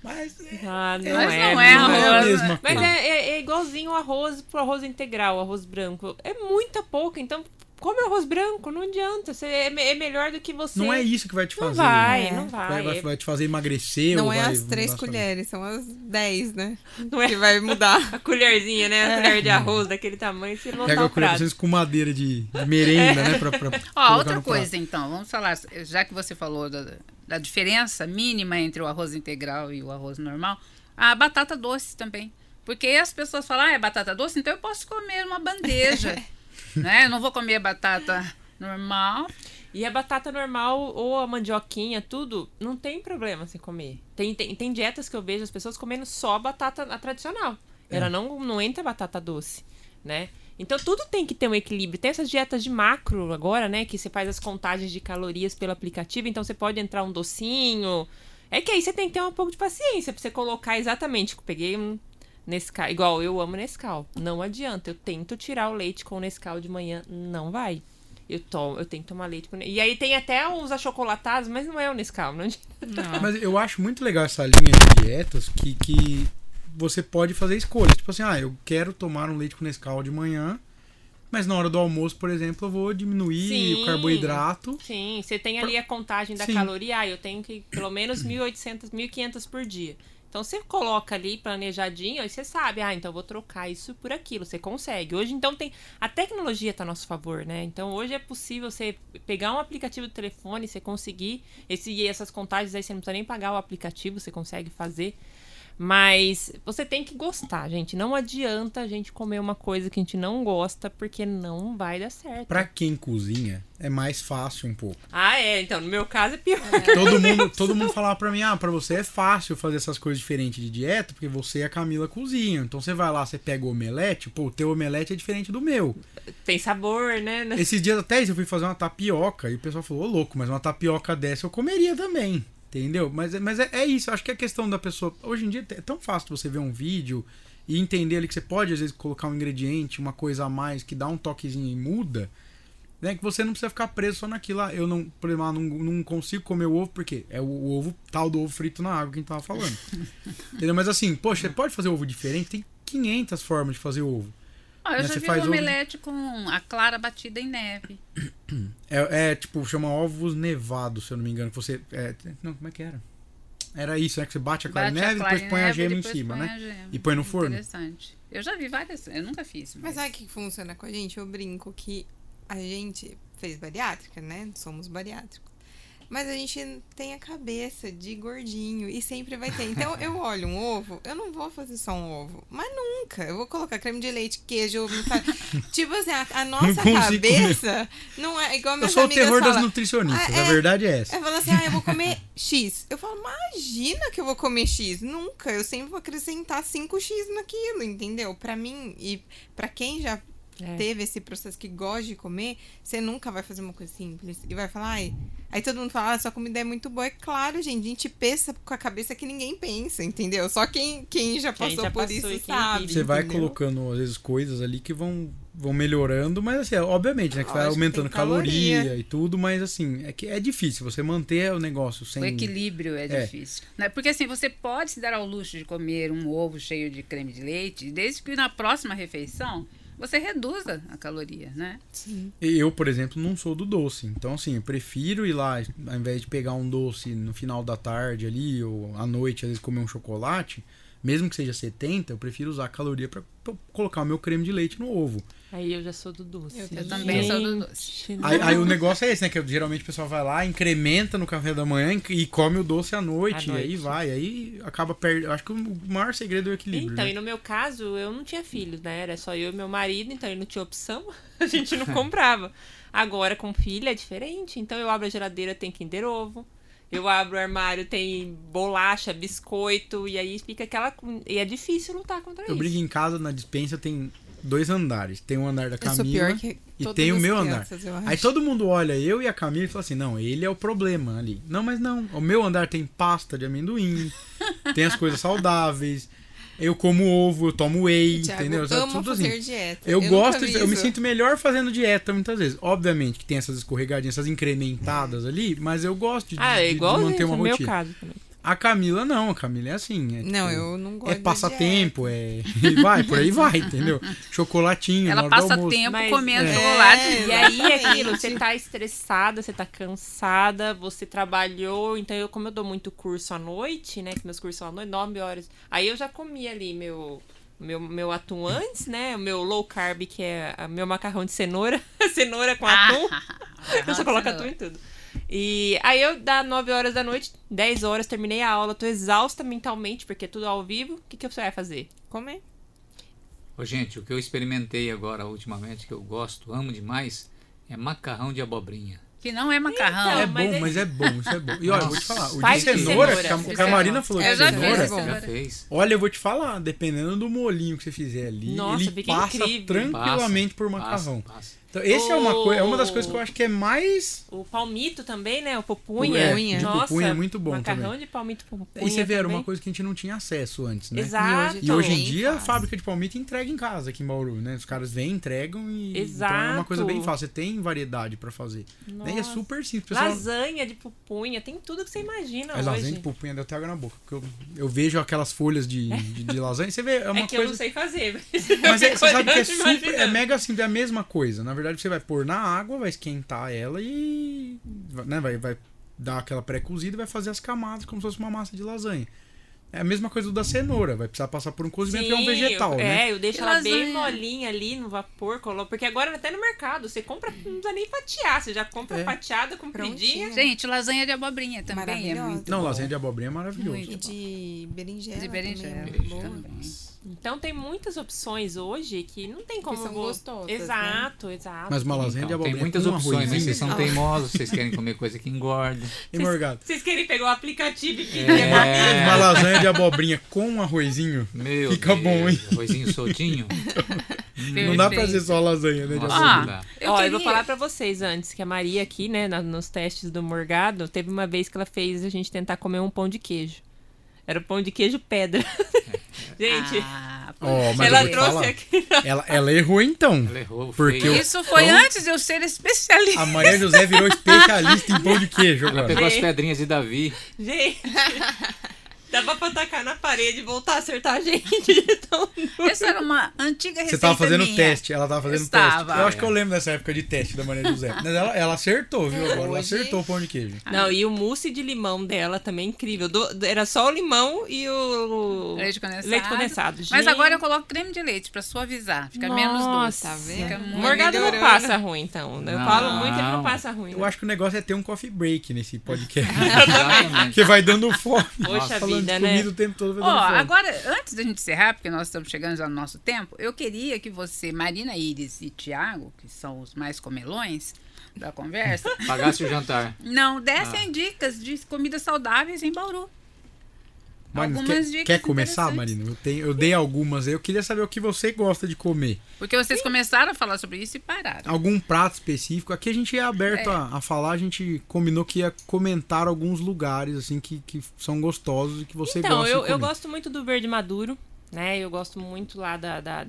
Mas Ah, não Mas é. não é é arroz, né? Mas é, é- é igualzinho o arroz pro arroz integral, o arroz branco. É muita pouco, então come arroz branco, não adianta. Você é, é melhor do que você. Não é isso que vai te Não fazer. vai, É. não Vai, vai. vai, vai te fazer emagrecer Não ou é vai as três colheres, são as dez, né? Não é Que vai mudar. a colherzinha, né? A colher de arroz daquele tamanho, você Pega a colher vocês com madeira de, de merenda, né? Pra, pra Ó, outra coisa então, vamos falar, já que você falou da, da diferença mínima entre o arroz integral e o arroz normal, a batata doce também. Porque as pessoas falam, ah, é batata doce, então eu posso comer uma bandeja. né? Eu não vou comer batata normal. E a batata normal ou a mandioquinha, tudo, não tem problema você comer. Tem, tem, tem dietas que eu vejo as pessoas comendo só a batata a tradicional. É. Ela não, não entra batata doce, né? Então tudo tem que ter um equilíbrio. Tem essas dietas de macro agora, né? Que você faz as contagens de calorias pelo aplicativo, então você pode entrar um docinho. É que aí você tem que ter um pouco de paciência pra você colocar exatamente. Peguei um Nescau, igual eu amo Nescau. Não adianta. Eu tento tirar o leite com o Nescau de manhã, não vai. Eu tomo, eu tenho que tomar leite com E aí tem até uns achocolatados, mas não é o Nescau, não adianta. Mas eu acho muito legal essa linha de dietas que, que você pode fazer escolhas. Tipo assim, ah, eu quero tomar um leite com Nescau de manhã, mas na hora do almoço, por exemplo, eu vou diminuir Sim. o carboidrato. Sim, você tem ali a contagem da Sim. caloria. Ah, eu tenho que pelo menos 1.800, 1.500 por dia. Então você coloca ali planejadinho e você sabe, ah, então vou trocar isso por aquilo. Você consegue. Hoje, então, tem. A tecnologia está a nosso favor, né? Então hoje é possível você pegar um aplicativo do telefone, você conseguir. Esse, essas contagens aí você não precisa nem pagar o aplicativo, você consegue fazer. Mas você tem que gostar, gente. Não adianta a gente comer uma coisa que a gente não gosta, porque não vai dar certo. Pra quem cozinha, é mais fácil um pouco. Ah, é. Então, no meu caso é pior. Todo mundo, todo mundo falava pra mim, ah, pra você é fácil fazer essas coisas diferentes de dieta, porque você e a Camila cozinham. Então você vai lá, você pega o omelete, pô, o teu omelete é diferente do meu. Tem sabor, né? Esses dias até eu fui fazer uma tapioca e o pessoal falou, ô louco, mas uma tapioca dessa eu comeria também. Entendeu? Mas, é- mas é, é isso, eu acho que é questão da pessoa. Hoje em dia é tão fácil você ver um vídeo e entender ali que você pode, às vezes, colocar um ingrediente, uma coisa a mais que dá um toquezinho e muda. Né, que você não precisa ficar preso só naquilo. Ah, eu não, por exemplo, ah, não, não consigo comer o ovo porque é o, o ovo tal do ovo frito na água que a gente tava falando. Entendeu? Mas assim, poxa, você pode fazer ovo diferente? Tem 500 formas de fazer ovo. Ó, eu Né, já você vi faz um ovo- omelete com a clara batida em neve. É, é, tipo, chama ovos nevados, se eu não me engano. Você. é, não, como é que era? Era isso, né? Que você bate a clara em Bate neve e depois põe a neve, gema em cima, né? a gema. E põe no forno. Interessante. Eu já vi várias, eu nunca fiz. Mas, Mas sabe o que funciona com a gente? Eu brinco que a gente fez bariátrica, né? Somos bariátricos. Mas a gente tem a cabeça de gordinho e sempre vai ter. Então eu olho um ovo, eu não vou fazer só um ovo. Mas nunca. Eu vou colocar creme de leite, queijo, ovo. Tipo assim, a, a nossa consigo cabeça não é igual Eu minhas sou o terror das nutricionistas, Ah, a é. verdade é essa. Eu falo assim, ah, eu vou comer X. Eu falo, imagina que eu vou comer X. Nunca. Eu sempre vou acrescentar 5X naquilo, entendeu? Pra mim e pra quem já É. teve esse processo que gosta de comer, você nunca vai fazer uma coisa simples. E vai falar, ai. Aí todo mundo fala, ah, sua comida é muito boa. É claro, gente, a gente pensa com a cabeça que ninguém pensa, entendeu? Só quem, quem já Quem passou já por passou isso quem sabe. vive. Você vai entendeu? colocando, às vezes, coisas ali que vão, vão melhorando, mas assim, obviamente, né? Que vai aumentando caloria. caloria e tudo, mas assim, é que é difícil você manter o negócio sem. O equilíbrio é, É. difícil. Né? Porque assim, você pode se dar ao luxo de comer um ovo cheio de creme de leite, desde que na próxima refeição você reduza a caloria, né? Sim. Eu, por exemplo, não sou do doce. Então, assim, eu prefiro ir lá, ao invés de pegar um doce no final da tarde ali, ou à noite, às vezes comer um chocolate, mesmo que seja 70, eu prefiro usar a caloria pra, pra colocar o meu creme de leite no ovo. Aí eu já sou do doce. Eu Eu também sou do doce. Aí, aí o negócio é esse, né? Que geralmente o pessoal vai lá, incrementa no café da manhã e come o doce à noite. À E aí noite. vai. Aí acaba perdendo. Acho que o maior segredo é o equilíbrio. Então, né? e no meu caso, eu não tinha filhos, né? Era só eu e meu marido, então ele não tinha opção, a gente não comprava. Agora, com filho, é diferente. Então, eu abro a geladeira, tem Kinder Ovo. Eu abro o armário, tem bolacha, biscoito, e aí fica aquela. E é difícil lutar contra Eu isso. brigo em casa, na dispensa tem dois andares. Tem um andar da Eu Camila pior que e tem o meu andar. crianças, eu acho. Aí todo mundo olha eu e a Camila e fala assim: não, ele é o problema ali. Não, mas não. O meu andar tem pasta de amendoim, tem as coisas saudáveis. Eu como ovo, eu tomo whey, Thiago, entendeu? eu amo tudo fazer assim. dieta. Eu, nunca gosto, de- eu me sinto melhor fazendo dieta muitas vezes. Obviamente que tem essas escorregadinhas, essas incrementadas ali, mas eu gosto de, Ah, de- é de igual manter uma meu rotina. caso também. A Camila não, a Camila é assim. É, Não, tipo, eu não gosto É de passatempo, é. E vai, por aí vai, entendeu? Chocolatinho, Ela passa tempo Mas- comendo É. chocolate. É. E aí, é aquilo, você tá estressada, você tá cansada, você trabalhou, então eu, como eu dou muito curso à noite, né, que meus cursos são à noite, 9 horas, aí eu já comi ali meu, meu, meu atum antes, né, o meu low carb, que é a- meu macarrão de cenoura, cenoura com atum, eu só coloco atum em tudo. E aí eu, dá 9 horas da noite, 10 horas, terminei a aula, tô exausta mentalmente, porque é tudo ao vivo, o que, que você vai fazer? Comer. Ô, gente, o que eu experimentei agora ultimamente, que eu gosto, amo demais, é macarrão de abobrinha. Que não é macarrão. Então, É mas bom, é- mas é bom, isso é bom. E olha, eu vou te falar, o de de cenoura, cenoura, que a, Marina falou Eu de já cenoura, Já Cenoura. fez? olha, eu vou te falar, dependendo do molinho que você fizer ali, Nossa, ele fica passa incrível. tranquilamente por Passa, macarrão. passa. Então, esse é, uma O- é uma das coisas que eu acho que é mais... O palmito também, né, o pupunha. É, de Nossa, pupunha é muito bom macarrão também. de palmito pupunha E você vê, era uma coisa que a gente não tinha acesso antes, né? Exato. E hoje em Bem dia a fábrica de palmito entrega em casa aqui em Bauru, né? Os caras vêm, entregam e. Então é Exato. uma coisa bem fácil. Você tem variedade pra fazer. Né? E é super simples. Pessoal, Lasanha de pupunha, tem tudo que você imagina a hoje. lasanha de pupunha deu até água na boca. Porque eu, eu vejo aquelas folhas de, de, de lasanha. Você vê, é uma é que eu coisa. não sei fazer. Mas é, você sabe que é super. É mega simples, é a mesma coisa. Na verdade, você vai pôr na água, vai esquentar ela e. Né, vai, vai dar aquela pré-cozida e vai fazer as camadas como se fosse uma massa de lasanha. É a mesma coisa do da cenoura, vai precisar passar por um cozimento, porque é um Sim, vegetal, eu, né? É, eu deixo E ela bem lasanha? molinha ali no vapor, coloco, porque agora até no mercado, você compra, não precisa nem fatiar, você já compra É. fatiada, compridinha. Gente, lasanha de abobrinha também é muito Não, bom. lasanha de abobrinha é maravilhoso. Muito. E de berinjela. De berinjela. Também, é muito boa. também. Então tem muitas opções hoje que não tem como... são vo- gostosas, né? Exato, exato. Mas uma lasanha de Então, tem abobrinha muitas com um opções, mas arrozinho. vocês são teimosos, vocês querem comer coisa que engorda. E morgado. Vocês querem pegar o aplicativo e pedir É. Uma lasanha de abobrinha com um arrozinho. Meu Fica Deus, bom, hein? Arrozinho soltinho. Não dá pra fazer só lasanha, né? de Nossa. Ah, não dá. eu Ó, queria... eu vou falar pra vocês antes, que a Maria aqui, né, na- nos testes do Morgado, teve uma vez que ela fez a gente tentar comer um pão de queijo. Era o pão de queijo pedra. gente, Ah, mas ela trouxe falar. aqui. Ela, ela errou então. Ela errou. Porque eu- Isso foi Pão- antes de eu ser especialista. A Maria José virou especialista em pão de queijo Ela agora. pegou as pedrinhas de Davi. Gente, dava pra tacar na parede e voltar a acertar a gente. de tão duro. Essa era uma antiga receita Você tava fazendo minha. teste, ela tava fazendo Estava. teste. Eu acho que eu lembro dessa época de teste da Maria José. Mas ela, ela acertou, viu? Agora ela acertou o pão de queijo. Não, e o mousse de limão dela também é incrível. Do- era só o limão e o Leite condensado. leite condensado. Mas Gente, agora eu coloco creme de leite pra suavizar. Fica menos doce. Nossa, tá vendo? Fica O muito... Morgado não passa ruim, então. Eu Não. falo muito, ele não passa ruim. Eu acho que o negócio é ter um coffee break nesse podcast. Porque vai dando fome. Poxa Falando de né? comida o tempo todo Ó, fome. agora, antes da gente encerrar, porque nós estamos chegando já no nosso tempo, eu queria que você, Marina Iris e Tiago, que são os mais comelões da conversa, Pagasse o jantar. não dessem dicas de comidas saudáveis em Bauru. Marina, algumas quer, dicas quer começar. Marina? Eu, tenho, eu dei algumas aí. Eu queria saber o que você gosta de comer. Porque vocês começaram a falar sobre isso e pararam. Algum prato específico. Aqui a gente é aberto É. a, a falar. A gente combinou que ia comentar alguns lugares, assim, que, que são gostosos e que você Então, gosta eu, de eu comer. gosto muito do verde maduro, né? Eu gosto muito lá da, da-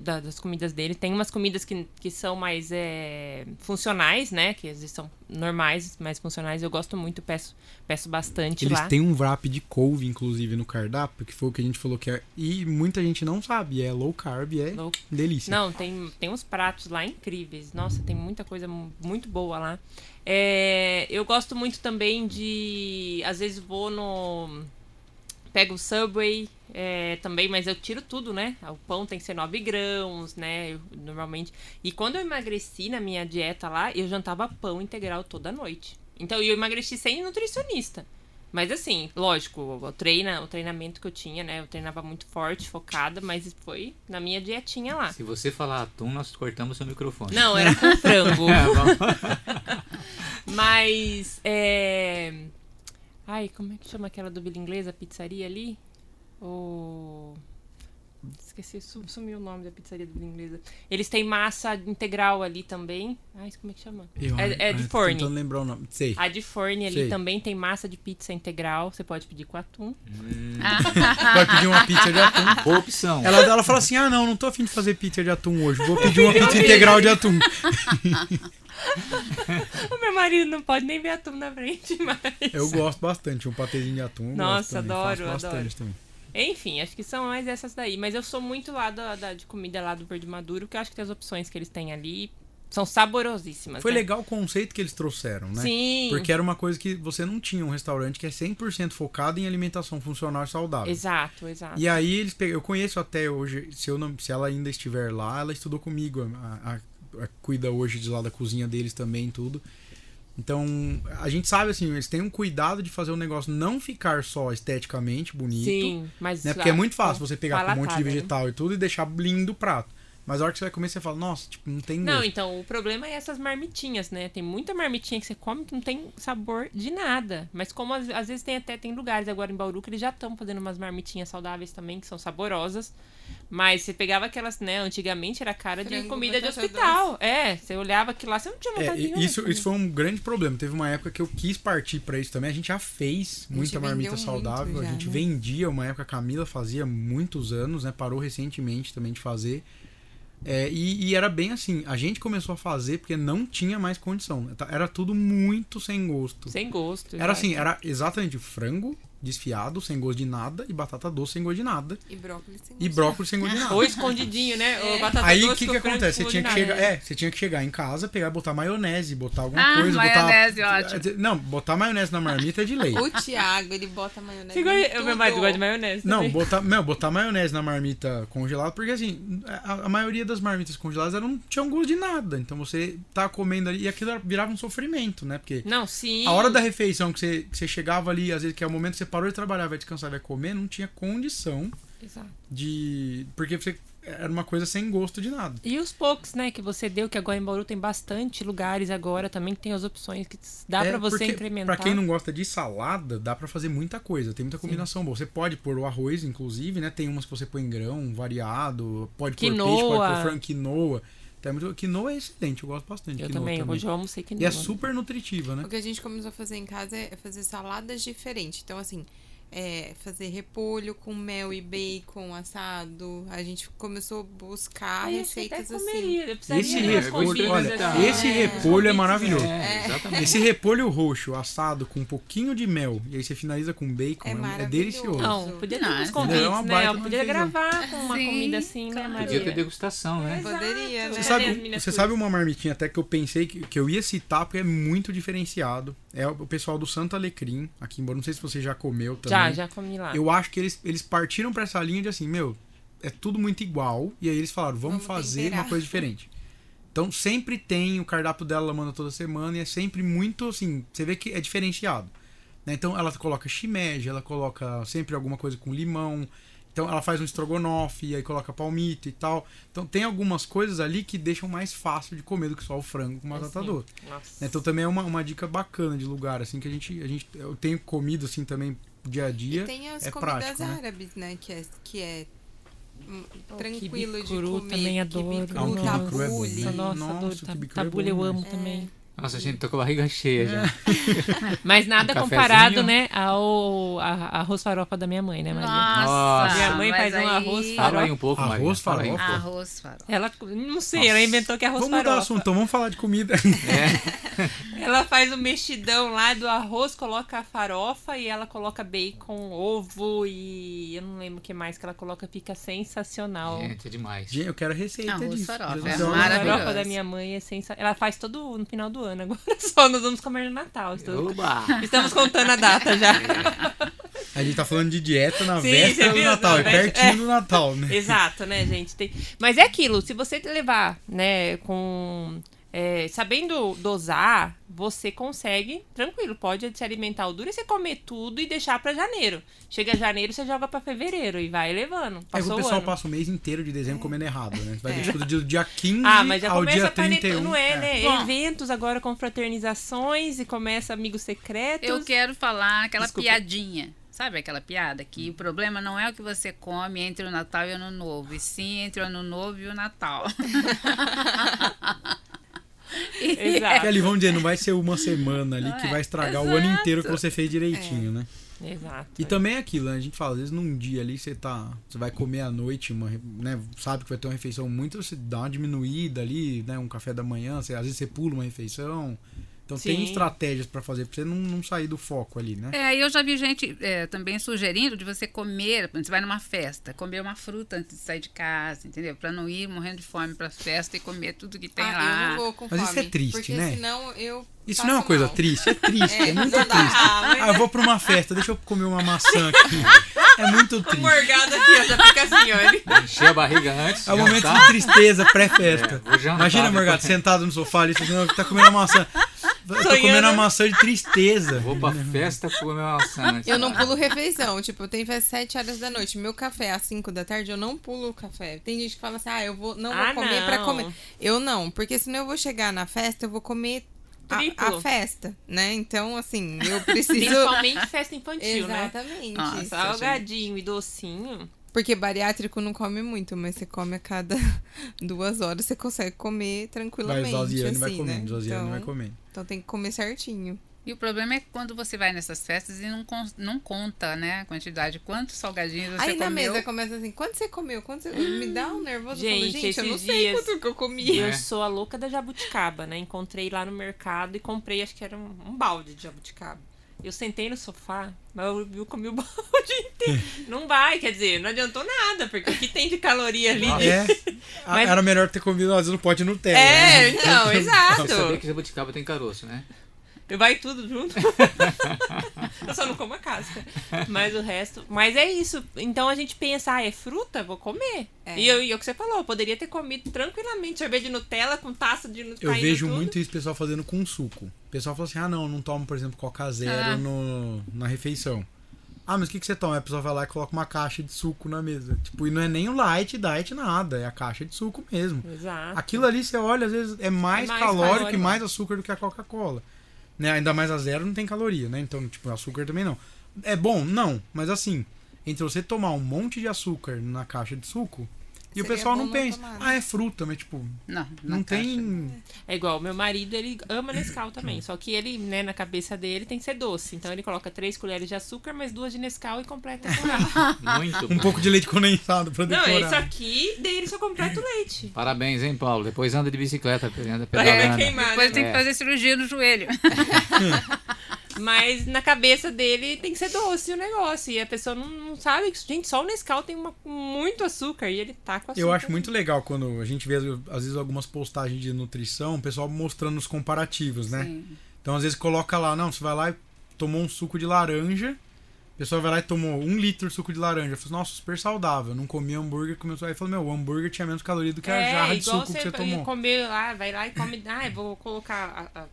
da- das comidas dele. Tem umas comidas que, que são mais é, funcionais, né? Que às vezes são normais, mais funcionais. Eu gosto muito, peço, peço bastante Eles lá. têm um wrap de couve, inclusive, no cardápio, que foi o que a gente falou que é. E muita gente não sabe. É low carb, é Low- delícia. Não, tem, tem uns pratos lá incríveis. Nossa, tem muita coisa mu- muito boa lá. É, eu gosto muito também de. Às vezes vou no. Pego o Subway é, também, mas eu tiro tudo, né? O pão tem que ser 9 grãos, né? Eu, normalmente. E quando eu emagreci na minha dieta lá, eu jantava pão integral toda noite. Então eu emagreci sem nutricionista. Mas assim, lógico, o, treina, o treinamento que eu tinha, né? Eu treinava muito forte, focada, mas foi na minha dietinha lá. Se você falar atum, nós cortamos seu microfone. Não, era com frango. É, Mas, é... Ai, como é que chama aquela do Vila Inglesa, a pizzaria ali? O... Esqueci, su- sumiu o nome da pizzaria do Vila Inglesa. Eles têm massa integral ali também. Ai, como é que chama? Eu- É, é de forne. tentando lembrar o nome. Sei. A de forne ali Sei. também tem massa de pizza integral. Você pode pedir com atum. Vai pedir uma pizza de atum. Boa opção. Ela, ela fala assim: ah, não, não tô afim de fazer pizza de atum hoje. Vou pedir uma pizza integral de atum. O meu marido não pode nem ver atum na frente, mas... Eu gosto bastante. Um patezinho de atum. Nossa, adoro, faço adoro. também. Enfim, acho que são mais essas daí. Mas eu sou muito lá da, da- de comida lá do Verde Maduro, porque eu acho que as opções que eles têm ali são saborosíssimas. Foi né? legal o conceito que eles trouxeram, né? Sim. Porque era uma coisa que você não tinha um restaurante que é 100% focado em alimentação funcional e saudável. Exato, exato. E aí eles pegam, eu conheço até hoje, se, eu não, se ela ainda estiver lá, ela estudou comigo, a- a- cuida hoje de lá da cozinha deles também, tudo. Então, a gente sabe assim, eles têm um cuidado de fazer o negócio não ficar só esteticamente bonito, Sim, mas. né? Porque é muito fácil você pegar com um monte de né? vegetal e tudo e deixar lindo o prato. Mas a hora que você vai comer, você fala, nossa, tipo, não tem Não, gosto. então, o problema é essas marmitinhas, né? Tem muita marmitinha que você come que não tem sabor de nada. Mas como às, às vezes tem até tem lugares agora em Bauru que eles já estão fazendo umas marmitinhas saudáveis também, que são saborosas. Mas você pegava aquelas, né? Antigamente era cara de Frango, comida de hospital. É, você olhava aquilo lá, você não tinha É, vontade nenhuma de isso, isso foi um grande problema. Teve uma época que eu quis partir pra isso também. A gente já fez muita marmita saudável. muito a já, gente né? vendia, uma época a Camila fazia muitos anos, né? Parou recentemente também de fazer. É, e, e era bem assim, a gente começou a fazer porque não tinha mais condição. Tá- Era tudo muito sem gosto. Sem gosto. Era exato. assim, era exatamente frango desfiado, sem gosto de nada, e batata doce sem gosto de nada, E brócolis sem e gosto. brócolis sem gosto de nada. Ou escondidinho, né? Ou batata Aí o que, que acontece? Você tinha que chegar, é, você tinha que chegar em casa, pegar, botar maionese, botar alguma Ah, coisa, maionese, botar ótimo. Não, botar maionese na marmita é de lei. O Thiago, ele bota maionese. Você gosta- meu marido gosta de maionese. Não, também. botar, meu, botar maionese na marmita congelada, porque assim, a, a maioria das marmitas congeladas eram, não tinham gosto de nada. Então você tá comendo ali e aquilo virava um sofrimento, né? Porque Não, sim. a hora da refeição que você, que você chegava ali, às vezes que é o momento que você parou de trabalhar, vai descansar, vai comer, não tinha condição Exato. de. Porque você era uma coisa sem gosto de nada. E os poucos, né, que você deu, que agora em Bauru tem bastante lugares agora também que tem as opções que dá É, pra você porque, incrementar. Pra quem não gosta de salada, dá pra fazer muita coisa. Tem muita combinação boa. Você pode pôr o arroz, inclusive, né? Tem umas que você põe grão, variado. Pode pôr peixe, pode Quinoa. pôr frango, quinoa. Tem muito... Quinoa é excelente, eu gosto bastante. Eu quinoa também, hoje eu almocei que E é super nutritiva, né? O que a gente começou a fazer em casa é fazer saladas diferentes. Então, assim, é fazer repolho com mel e bacon assado. A gente começou a buscar Ai, receitas assim. comeria, eu precisaria Esse repolho, olha, assim. esse É. repolho é maravilhoso. É, exatamente. Esse repolho roxo assado com um pouquinho de mel e aí você finaliza com bacon, É é, é delicioso. Não, podia Não, uns é convites, uma né? baita Eu podia gravar com uma Sim, comida assim, né. Maria? Podia ter degustação, né? Poderia, né? Você sabe, meninas você sabe uma marmitinha até que eu pensei que, que eu ia citar porque é muito diferenciado. É o pessoal do Santo Alecrim, aqui embora não sei se você já comeu também. Já, já comi lá. Eu acho que eles, eles partiram pra essa linha de assim, meu, é tudo muito igual. E aí eles falaram, vamos, Vamos fazer temperar. uma coisa diferente. Então sempre tem o cardápio dela, ela manda toda semana e é sempre muito assim, você vê que é diferenciado. né? Então ela coloca shimeji, ela coloca sempre alguma coisa com limão. Então ela faz um estrogonofe e aí coloca palmito e tal. Então tem algumas coisas ali que deixam mais fácil de comer do que só o frango com batata Assim. doce. Né? Então também é uma, uma dica bacana de lugar, assim, que a gente, a gente. Eu tenho comido assim também dia a dia. E tem as é comidas prático, né? árabes, né? Que é, que é Oh, tranquilo de quibe comer. também adoro. Quibe Ah, um quibe cru é bom, tabule. né? Nossa, Nossa, adoro. o Tab- quibe cru é Tabule bom eu amo É. também. Nossa, a gente tô com a barriga cheia já. Mas nada Um comparado, né, ao a- arroz farofa da minha mãe, né, Maria? Nossa, Nossa. Minha mãe faz um aí- arroz Fala aí um pouco, Arroz, Maria. Um farofa. pouco. Arroz farofa. Ela, não sei, ela inventou que é arroz Vamos mudar o farofa. assunto, então vamos falar de comida. Ela faz o mexidão lá do arroz, coloca a farofa e ela coloca bacon, ovo e eu não lembro o que mais que ela coloca, fica sensacional. Gente, é demais. Gente, eu quero a receita Arroz disso. farofa, é Deus. A maravilhoso. farofa da minha mãe é sensacional. Ela faz todo no final do ano agora. Só nós vamos comer no Natal. Estou- Oba! Estamos contando a data já. A gente tá falando de dieta na Sim, véspera do? Natal, Na é pertinho é. do Natal, né? Exato, né, gente? Tem- Mas é aquilo, se você levar, né, com. É, sabendo dosar, você consegue, tranquilo, pode se alimentar o duro e você comer tudo e deixar pra janeiro. Chega janeiro, você joga pra fevereiro e vai levando. É que Passou o o pessoal ano. passa o mês inteiro de dezembro comendo errado, né? Você vai deixar do dia 15 Ah, mas já ao começa dia a panetone, 31. não é, né? Bom. Eventos agora com fraternizações e começa amigos secretos. Eu quero falar aquela Desculpa. piadinha. Sabe aquela piada? Que o problema não é o que você come entre o Natal e o Ano Novo, e sim entre o Ano Novo e o Natal. Exato. Que ali, vamos dizer, não vai ser uma semana ali que É, vai estragar o ano exato. inteiro que você fez direitinho, né? Exato. E também é aquilo, né? A gente fala, às vezes num dia ali você tá. Você vai comer à noite, uma, né? Sabe que vai ter uma refeição muito, você dá uma diminuída ali, né? Um café da manhã, você, às vezes você pula uma refeição. Então tem Sim. estratégias pra fazer, pra você não, não sair do foco ali, né? É, e eu já vi gente é, também sugerindo de você comer, quando você vai numa festa, comer uma fruta antes de sair de casa, entendeu? Pra não ir morrendo de fome pra festa e comer tudo que tem ah, lá. eu não vou com Mas fome. isso é triste, porque né? senão eu Isso não é uma coisa mal. triste, é triste, é, É, muito dá. triste. Ah, mas Ah, eu vou pra uma festa, deixa eu comer uma maçã aqui. É muito triste. morgado aqui, ó, já fica assim. Ele... Encher a barriga antes. É o momento de tristeza pré-festa. É, Imagina, depois. Morgado, sentado no sofá ali, assim, "Não, tá comendo uma maçã. Eu tô comendo uma maçã de tristeza. Vou pra festa comer uma maçã antes. Eu não pulo refeição. Tipo, eu tenho festa 7 horas da noite. Meu café às 5 da tarde, eu não pulo o café. Tem gente que fala assim, ah, eu vou, não Ah, vou comer pra não. comer. Eu não, porque senão eu vou chegar na festa, eu vou comer a, a festa, né? Então, assim, eu preciso... Principalmente festa infantil, né? Exatamente. Nossa, Salgadinho e docinho. Porque bariátrico não come muito, mas você come a cada duas horas, você consegue comer tranquilamente. e assim, vai comendo, né? então, vai comendo. então tem que comer certinho. E o problema é quando você vai nessas festas e não, não conta, né, a quantidade, quantos salgadinhos você Aí na comeu. mesa começa assim, quanto você comeu? Quanto você... Me dá um nervoso. eu falo, Gente, gente, eu não esses sei dias- quanto que eu comi. E É. eu sou a louca da jabuticaba, né? Encontrei lá no mercado e comprei, acho que era um, um balde de jabuticaba. Eu sentei no sofá, mas eu, eu comi o balde inteiro. Não vai, quer dizer, não adiantou nada, porque o que tem de caloria ali? É, a- Mas- era melhor ter comido, às vezes, no pote Nutella. É, né? então, Eu sabia exato. que jabuticaba tem caroço, né? Vai tudo junto. eu só não como a casca. Mas o resto. Mas é isso. Então a gente pensa, ah, é fruta? Vou comer. É. E, eu, e é o que você falou, eu poderia ter comido tranquilamente sorvete de Nutella com taça de Eu Nutella. vejo tudo. muito isso o pessoal fazendo com suco. O pessoal fala assim, ah não, eu não tomo, por exemplo, Coca Zero Ah. no, na refeição. Ah, mas o que, que você toma? A pessoa vai lá e coloca uma caixa de suco na mesa. Tipo, e não é nem o light, diet, nada. É a caixa de suco mesmo. Exato. Aquilo ali, você olha, às vezes é mais, É mais calórico e calórico. mais açúcar do que a Coca-Cola. Né? Ainda mais a zero não tem caloria, né? Então, tipo, açúcar também não. É bom? Não. Mas assim, entre você tomar um monte de açúcar na caixa de suco, e o Seria pessoal bom não não pensa, ah, é fruta, mas tipo, Não, não caixa. tem. É igual, meu marido, ele ama Nescau também. Só que ele, né, na cabeça dele tem que ser doce. Então ele coloca três colheres de açúcar, mais duas de Nescau e completa com. Muito Um bom. pouco de leite condensado pra Não, decorar. isso aqui dele só completa o leite. Parabéns, hein, Paulo? Depois anda de bicicleta, anda pedalando. queimar, Depois né? tem que É. fazer cirurgia no joelho. Mas na cabeça dele tem que ser doce o negócio. E a pessoa não, não sabe que, gente, só o Nescau tem uma, muito açúcar e ele tá com açúcar. Eu acho muito legal quando a gente vê, às vezes, algumas postagens de nutrição, o pessoal mostrando os comparativos, né? Sim. Então, às vezes, coloca lá, não, você vai lá e tomou um suco de laranja, a pessoa vai lá e tomou um litro de suco de laranja. Fala, nossa, super saudável, não comi hambúrguer, começou aí falou, meu, o hambúrguer tinha menos caloria do que a é, jarra de suco que você tomou. comer lá, vai lá e come. Ah, eu vou colocar a, a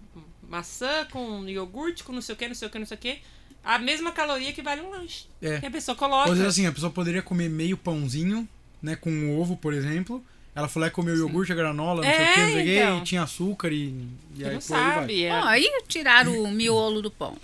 maçã com iogurte, com não sei o que, não sei o que, não sei o que. A mesma caloria que vale um lanche. É. Que a pessoa coloca. Ou vezes, assim, a pessoa poderia comer meio pãozinho, né, com um ovo, por exemplo. Ela lá e comeu iogurte, a granola, não sei o É, que, não sei o que, então. e tinha açúcar e, e aí não por aí vai. sabe. é- Ó, aí tiraram o miolo do pão.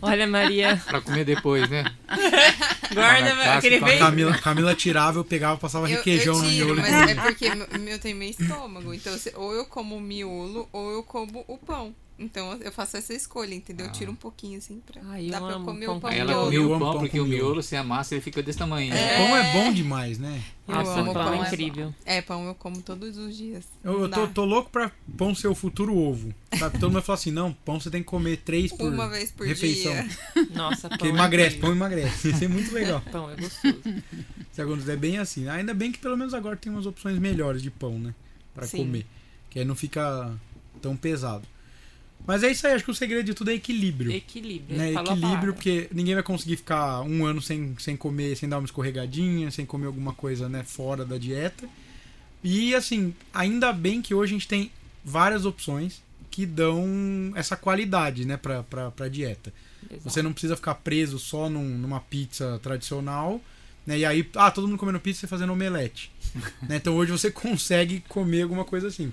Olha, Maria, Pra comer depois, né? guarda casca aquele bem. Camila, Camila tirava, eu pegava, passava Eu, requeijão eu no tiro, miolo. mas é porque meu- meu tem meio estômago. Então, se- ou eu como o miolo, ou eu como o pão. Então, eu faço essa escolha, entendeu? Eu tiro um pouquinho assim pra. Eu dá pra amo comer pão o pão Aí ela miolo. comia Eu o pão, pão porque o miolo. você amassa, ele fica desse tamanho. É. Pão é bom demais, né? Eu Nossa, amo pão pão. é incrível. É, pão eu como todos os dias. Eu, eu tô, tô louco pra pão ser o futuro ovo. Sabe? Todo mundo fala assim, não, pão você tem que comer três por Uma vez por refeição. dia. Nossa, Porque pão. é emagrece, incrível. pão emagrece. Isso é muito legal. Pão é gostoso. Se acontecer é bem assim. Ainda bem que pelo menos agora tem umas opções melhores de pão, né? Pra Sim. comer. Que aí não fica tão pesado. Mas é isso aí, acho que o segredo de tudo é equilíbrio. Equilíbrio. né? Equilíbrio, porque ninguém vai conseguir ficar um ano sem, sem comer, sem dar uma escorregadinha, sem comer alguma coisa né, fora da dieta. E assim, ainda bem que hoje a gente tem várias opções que dão essa qualidade né, pra, pra, pra dieta. Exato. Você não precisa ficar preso só num- numa pizza tradicional. Né? E aí, ah, todo mundo comendo pizza e fazendo omelete. né? Então hoje você consegue comer alguma coisa assim.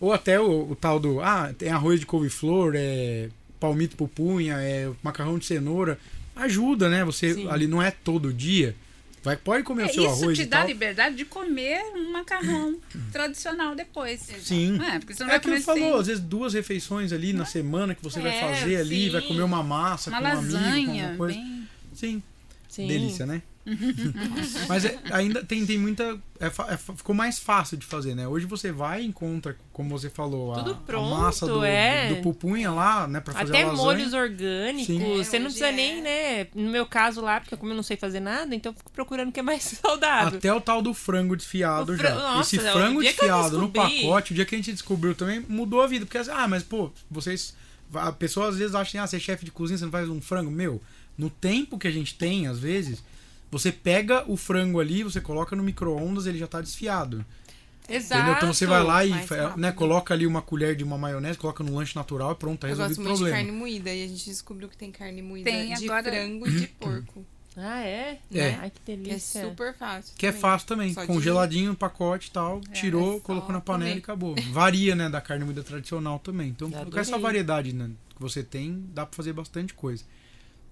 Ou até o, o tal do. Ah, tem arroz de couve-flor, é palmito pupunha, é macarrão de cenoura. Ajuda, né? Você Sim. ali não é todo dia. Vai, pode comer É, o seu isso arroz te e dá tal. liberdade de comer um macarrão tradicional depois. Sim. É, porque você não É vai aquilo comer que falou, sem às vezes duas refeições ali na semana que você vai É, fazer ali, vai sim. comer uma massa uma com um amigo, com lasanha. alguma coisa. bem... Sim, Sim. delícia, né? Mas é- ainda tem, tem muita. é é ficou mais fácil de fazer, né? Hoje você vai e encontra, como você falou, a, Tudo a pronto, massa do, é. do, do pupunha lá, né? Pra fazer Até molhos orgânicos. Você É, não precisa é. nem, né? No meu caso lá, porque como eu não sei fazer nada, então eu fico procurando o que é mais saudável. Até o tal do frango desfiado já. Nossa, Esse frango desfiado no pacote, o dia que a gente descobriu também, mudou a vida. Porque, assim, ah, mas pô, vocês. A pessoa às vezes acha, ah, você é chefe de cozinha, você não faz um frango? Meu, no tempo que a gente tem, às vezes, você pega o frango ali, você coloca no micro-ondas, ele já tá desfiado. Exato. Entendeu? Então você vai lá e né, coloca ali uma colher de uma maionese, coloca no lanche natural e pronto, tá Eu resolvido gosto o muito de problema. carne moída e a gente descobriu que tem carne moída Tem, de agora- frango e de porco. Ah, é? É. Ai, que Que é delícia. super fácil. Que é também. fácil também. Só de- Congeladinho, pacote e tal, tirou, é colocou na panela comer. e acabou. Varia, né, da carne moída tradicional também. Então, com essa variedade né, que você tem, dá pra fazer bastante coisa.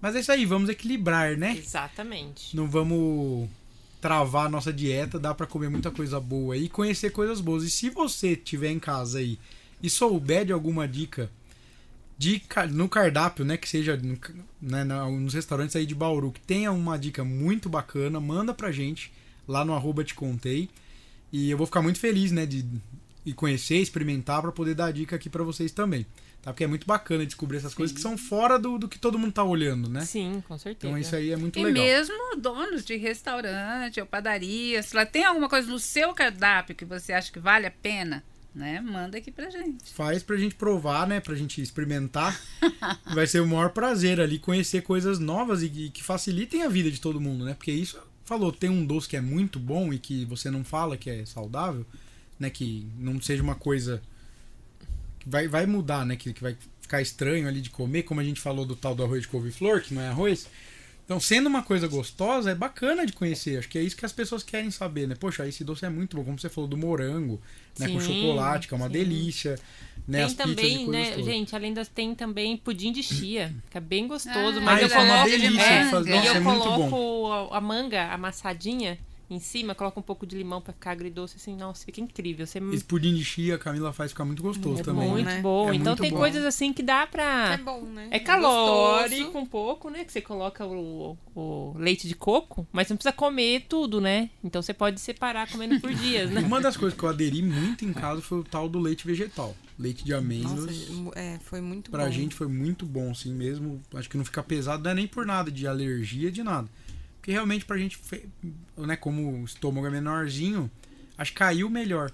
Mas é isso aí, vamos equilibrar, né? Exatamente. Não vamos travar a nossa dieta, dá pra comer muita coisa boa e conhecer coisas boas. E se você tiver em casa aí e souber de alguma dica de no cardápio, né, que seja né, nos restaurantes aí de Bauru, que tenha uma dica muito bacana, manda pra gente lá no arroba te contei. E eu vou ficar muito feliz, né, de ir conhecer, experimentar pra poder dar dica aqui pra vocês também. Tá? Porque é muito bacana descobrir essas coisas que são fora do, do que todo mundo tá olhando, né? Sim, com certeza. Então isso aí é muito E legal. mesmo donos de restaurante ou padaria, se lá tem alguma coisa no seu cardápio que você acha que vale a pena, né? Manda aqui pra gente. faz pra gente provar, né? Pra gente experimentar. Vai ser o maior prazer ali conhecer coisas novas e, e que facilitem a vida de todo mundo, né? Porque isso, falou, tem um doce que é muito bom e que você não fala que é saudável, né? Que não seja uma coisa que vai, vai mudar, né? Que, que vai ficar estranho ali de comer, como a gente falou do tal do arroz de couve-flor, que não é arroz. Então, sendo uma coisa gostosa, é bacana de conhecer. Acho que é isso que as pessoas querem saber, né? Poxa, esse doce é muito bom, como você falou do morango, né? Com Sim, chocolate, que é uma sim. delícia. Né? As Tem e também, né, todas. gente, além das tem também pudim de chia, que é bem gostoso, Ah, mas Ah, eu é uma coloco delícia é, fazer. e Nossa, eu é muito coloco a manga amassadinha em cima, coloco um pouco de limão pra ficar agridoce assim, nossa, fica incrível. Você Esse pudim de chia, a Camila faz ficar muito gostoso é também. muito né? bom. É então muito tem bom. coisas assim que dá pra É bom, né? É gostoso. calórico um pouco, né? Que você coloca o, o leite de coco, mas você não precisa comer tudo, né? Então você pode separar comendo por dias, né? Uma das coisas que eu aderi muito em casa foi o tal do leite vegetal. Leite de amêndoas. Nossa, é, foi muito Pra bom. gente foi muito bom, assim mesmo. Acho que não fica pesado, não é nem por nada de alergia, de nada. Porque realmente pra gente, né, como o estômago é menorzinho, acho que caiu melhor.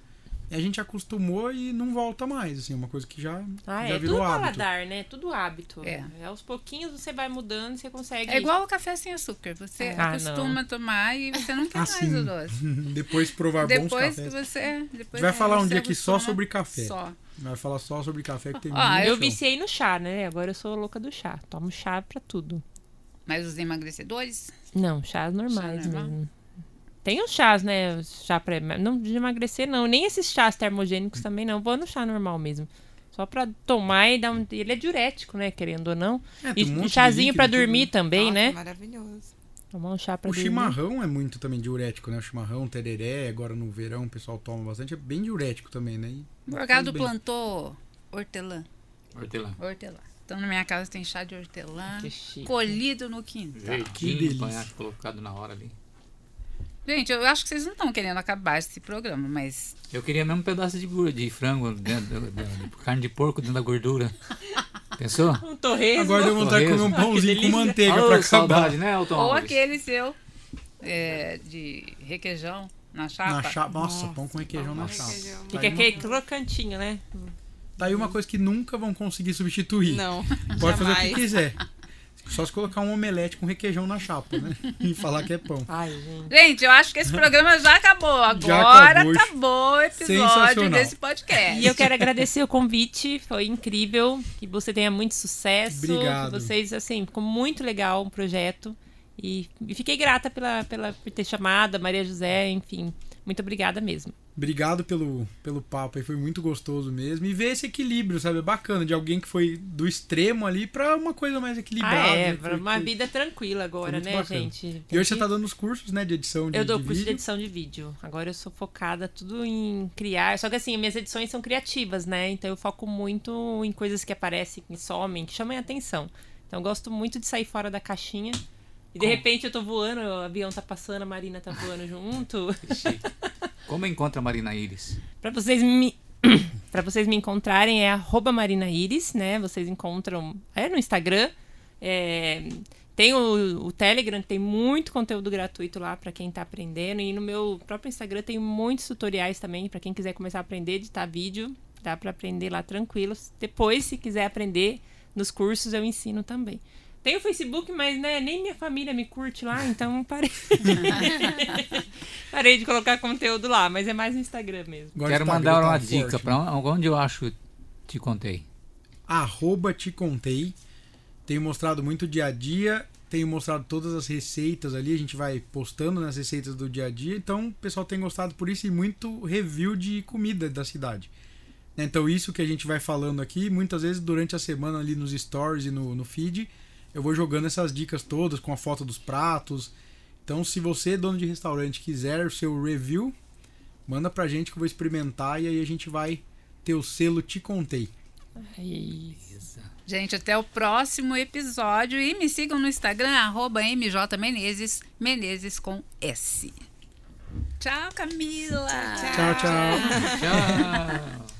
E a gente acostumou e não volta mais, assim, uma coisa que já, Ah, já é virou tudo hábito. paladar, né? Tudo hábito. É. Aos pouquinhos você vai mudando e você consegue. É igual o café sem açúcar. Você Ah, acostuma a tomar e você não quer Ah, mais o doce. Depois de provar bons Depois que cafés. você. Depois Vai que falar um dia aqui só sobre café. Só. Vai falar só sobre café que tem Ah, muito Eu viciei no chá, né? Agora eu sou louca do chá. Tomo chá pra tudo. Mas os emagrecedores? Não, chás normais Chá normal? mesmo. Tem os chás, né? Chá pra. Não de emagrecer, não. Nem esses chás termogênicos também não. Vou no chá normal mesmo. Só pra tomar e dar um. Ele é diurético, né? Querendo ou não. É, e um chazinho pra tudo, dormir né? também, Nossa, né? Maravilhoso. Tomar um chá pra O dormir. chimarrão é muito também diurético, né? O chimarrão, tereré, agora no verão o pessoal toma bastante, é bem diurético também, né? E Morgado plantou hortelã. Hortelã. Hortelã. Então na minha casa tem chá de hortelã Que chique. colhido no quintal. Que Verdinho, delícia. apanhado, colocado na hora ali. Gente, eu acho que vocês não estão querendo acabar esse programa, mas Eu queria mesmo um pedaço de, de frango, dentro, da- da- carne de porco dentro da gordura. Pensou? Um torresmo. Agora deu vontade de comer um pãozinho Que com delícia. manteiga Ô, pra acabar. saudade, né, Elton ou Alves? aquele seu é, de requeijão na chapa. Na chapa. Nossa, Nossa, pão com requeijão na chapa. requeijão. Tá Fica aquele crocantinho, né? Tá aí uma coisa que nunca vão conseguir substituir. Não. Pode fazer o que jamais. quiser. Só se colocar um omelete com requeijão na chapa, né? E falar que é pão. Ai, gente. Gente, eu acho que esse programa já acabou. Já Agora acabou. acabou, o episódio desse podcast. E eu quero agradecer o convite, foi incrível. Que você tenha muito sucesso. Obrigado. Que vocês, assim, ficou muito legal o projeto. E, e fiquei grata pela, pela, por ter chamado a Maria José, enfim. Muito obrigada mesmo. Obrigado pelo, pelo papo aí, foi muito gostoso mesmo. E ver esse equilíbrio, sabe? É bacana, de alguém que foi do extremo ali pra uma coisa mais equilibrada. ah, é, né? Foi- uma vida tranquila agora, né, bacana. gente? E Tem hoje você que- tá dando os cursos, né, de edição de Eu dou de curso de vídeo. edição de vídeo. Agora eu sou focada tudo em criar. Só que assim, minhas edições são criativas, né? Então eu foco muito em coisas que aparecem, que somem, que chamam a atenção. Então eu gosto muito de sair fora da caixinha. E de repente eu tô voando, o avião tá passando, a Marina tá voando junto. Como encontra a Marina Iris? Pra vocês me. Pra vocês me encontrarem é arroba Marina Iris, né? Vocês encontram é, no Instagram. É, tem o, o Telegram, que tem muito conteúdo gratuito lá pra quem tá aprendendo. E no meu próprio Instagram tem muitos tutoriais também pra quem quiser começar a aprender a editar vídeo. Dá pra aprender lá tranquilo. Depois, se quiser aprender nos cursos, eu ensino também. Tem o Facebook, mas né, nem minha família me curte lá, então parei. parei de colocar conteúdo lá, mas é mais no Instagram mesmo. Agora Quero Instagram mandar tá uma forte, dica né? pra onde eu acho te contei. Arroba te contei. Tenho mostrado muito dia a dia. Tenho mostrado todas as receitas ali. A gente vai postando nas receitas do dia a dia. Então o pessoal tem gostado por isso e muito review de comida da cidade. Né, Então isso que a gente vai falando aqui, muitas vezes durante a semana ali nos stories e no, no feed, eu vou jogando essas dicas todas com a foto dos pratos. Então se você, dono de restaurante, quiser o seu review, manda pra gente que eu vou experimentar e aí a gente vai ter o selo Te Contei. Aí, Gente, até o próximo episódio. E me sigam no Instagram, arroba mjmenezes, Menezes com S. Tchau, Camila! Tchau, tchau. Tchau.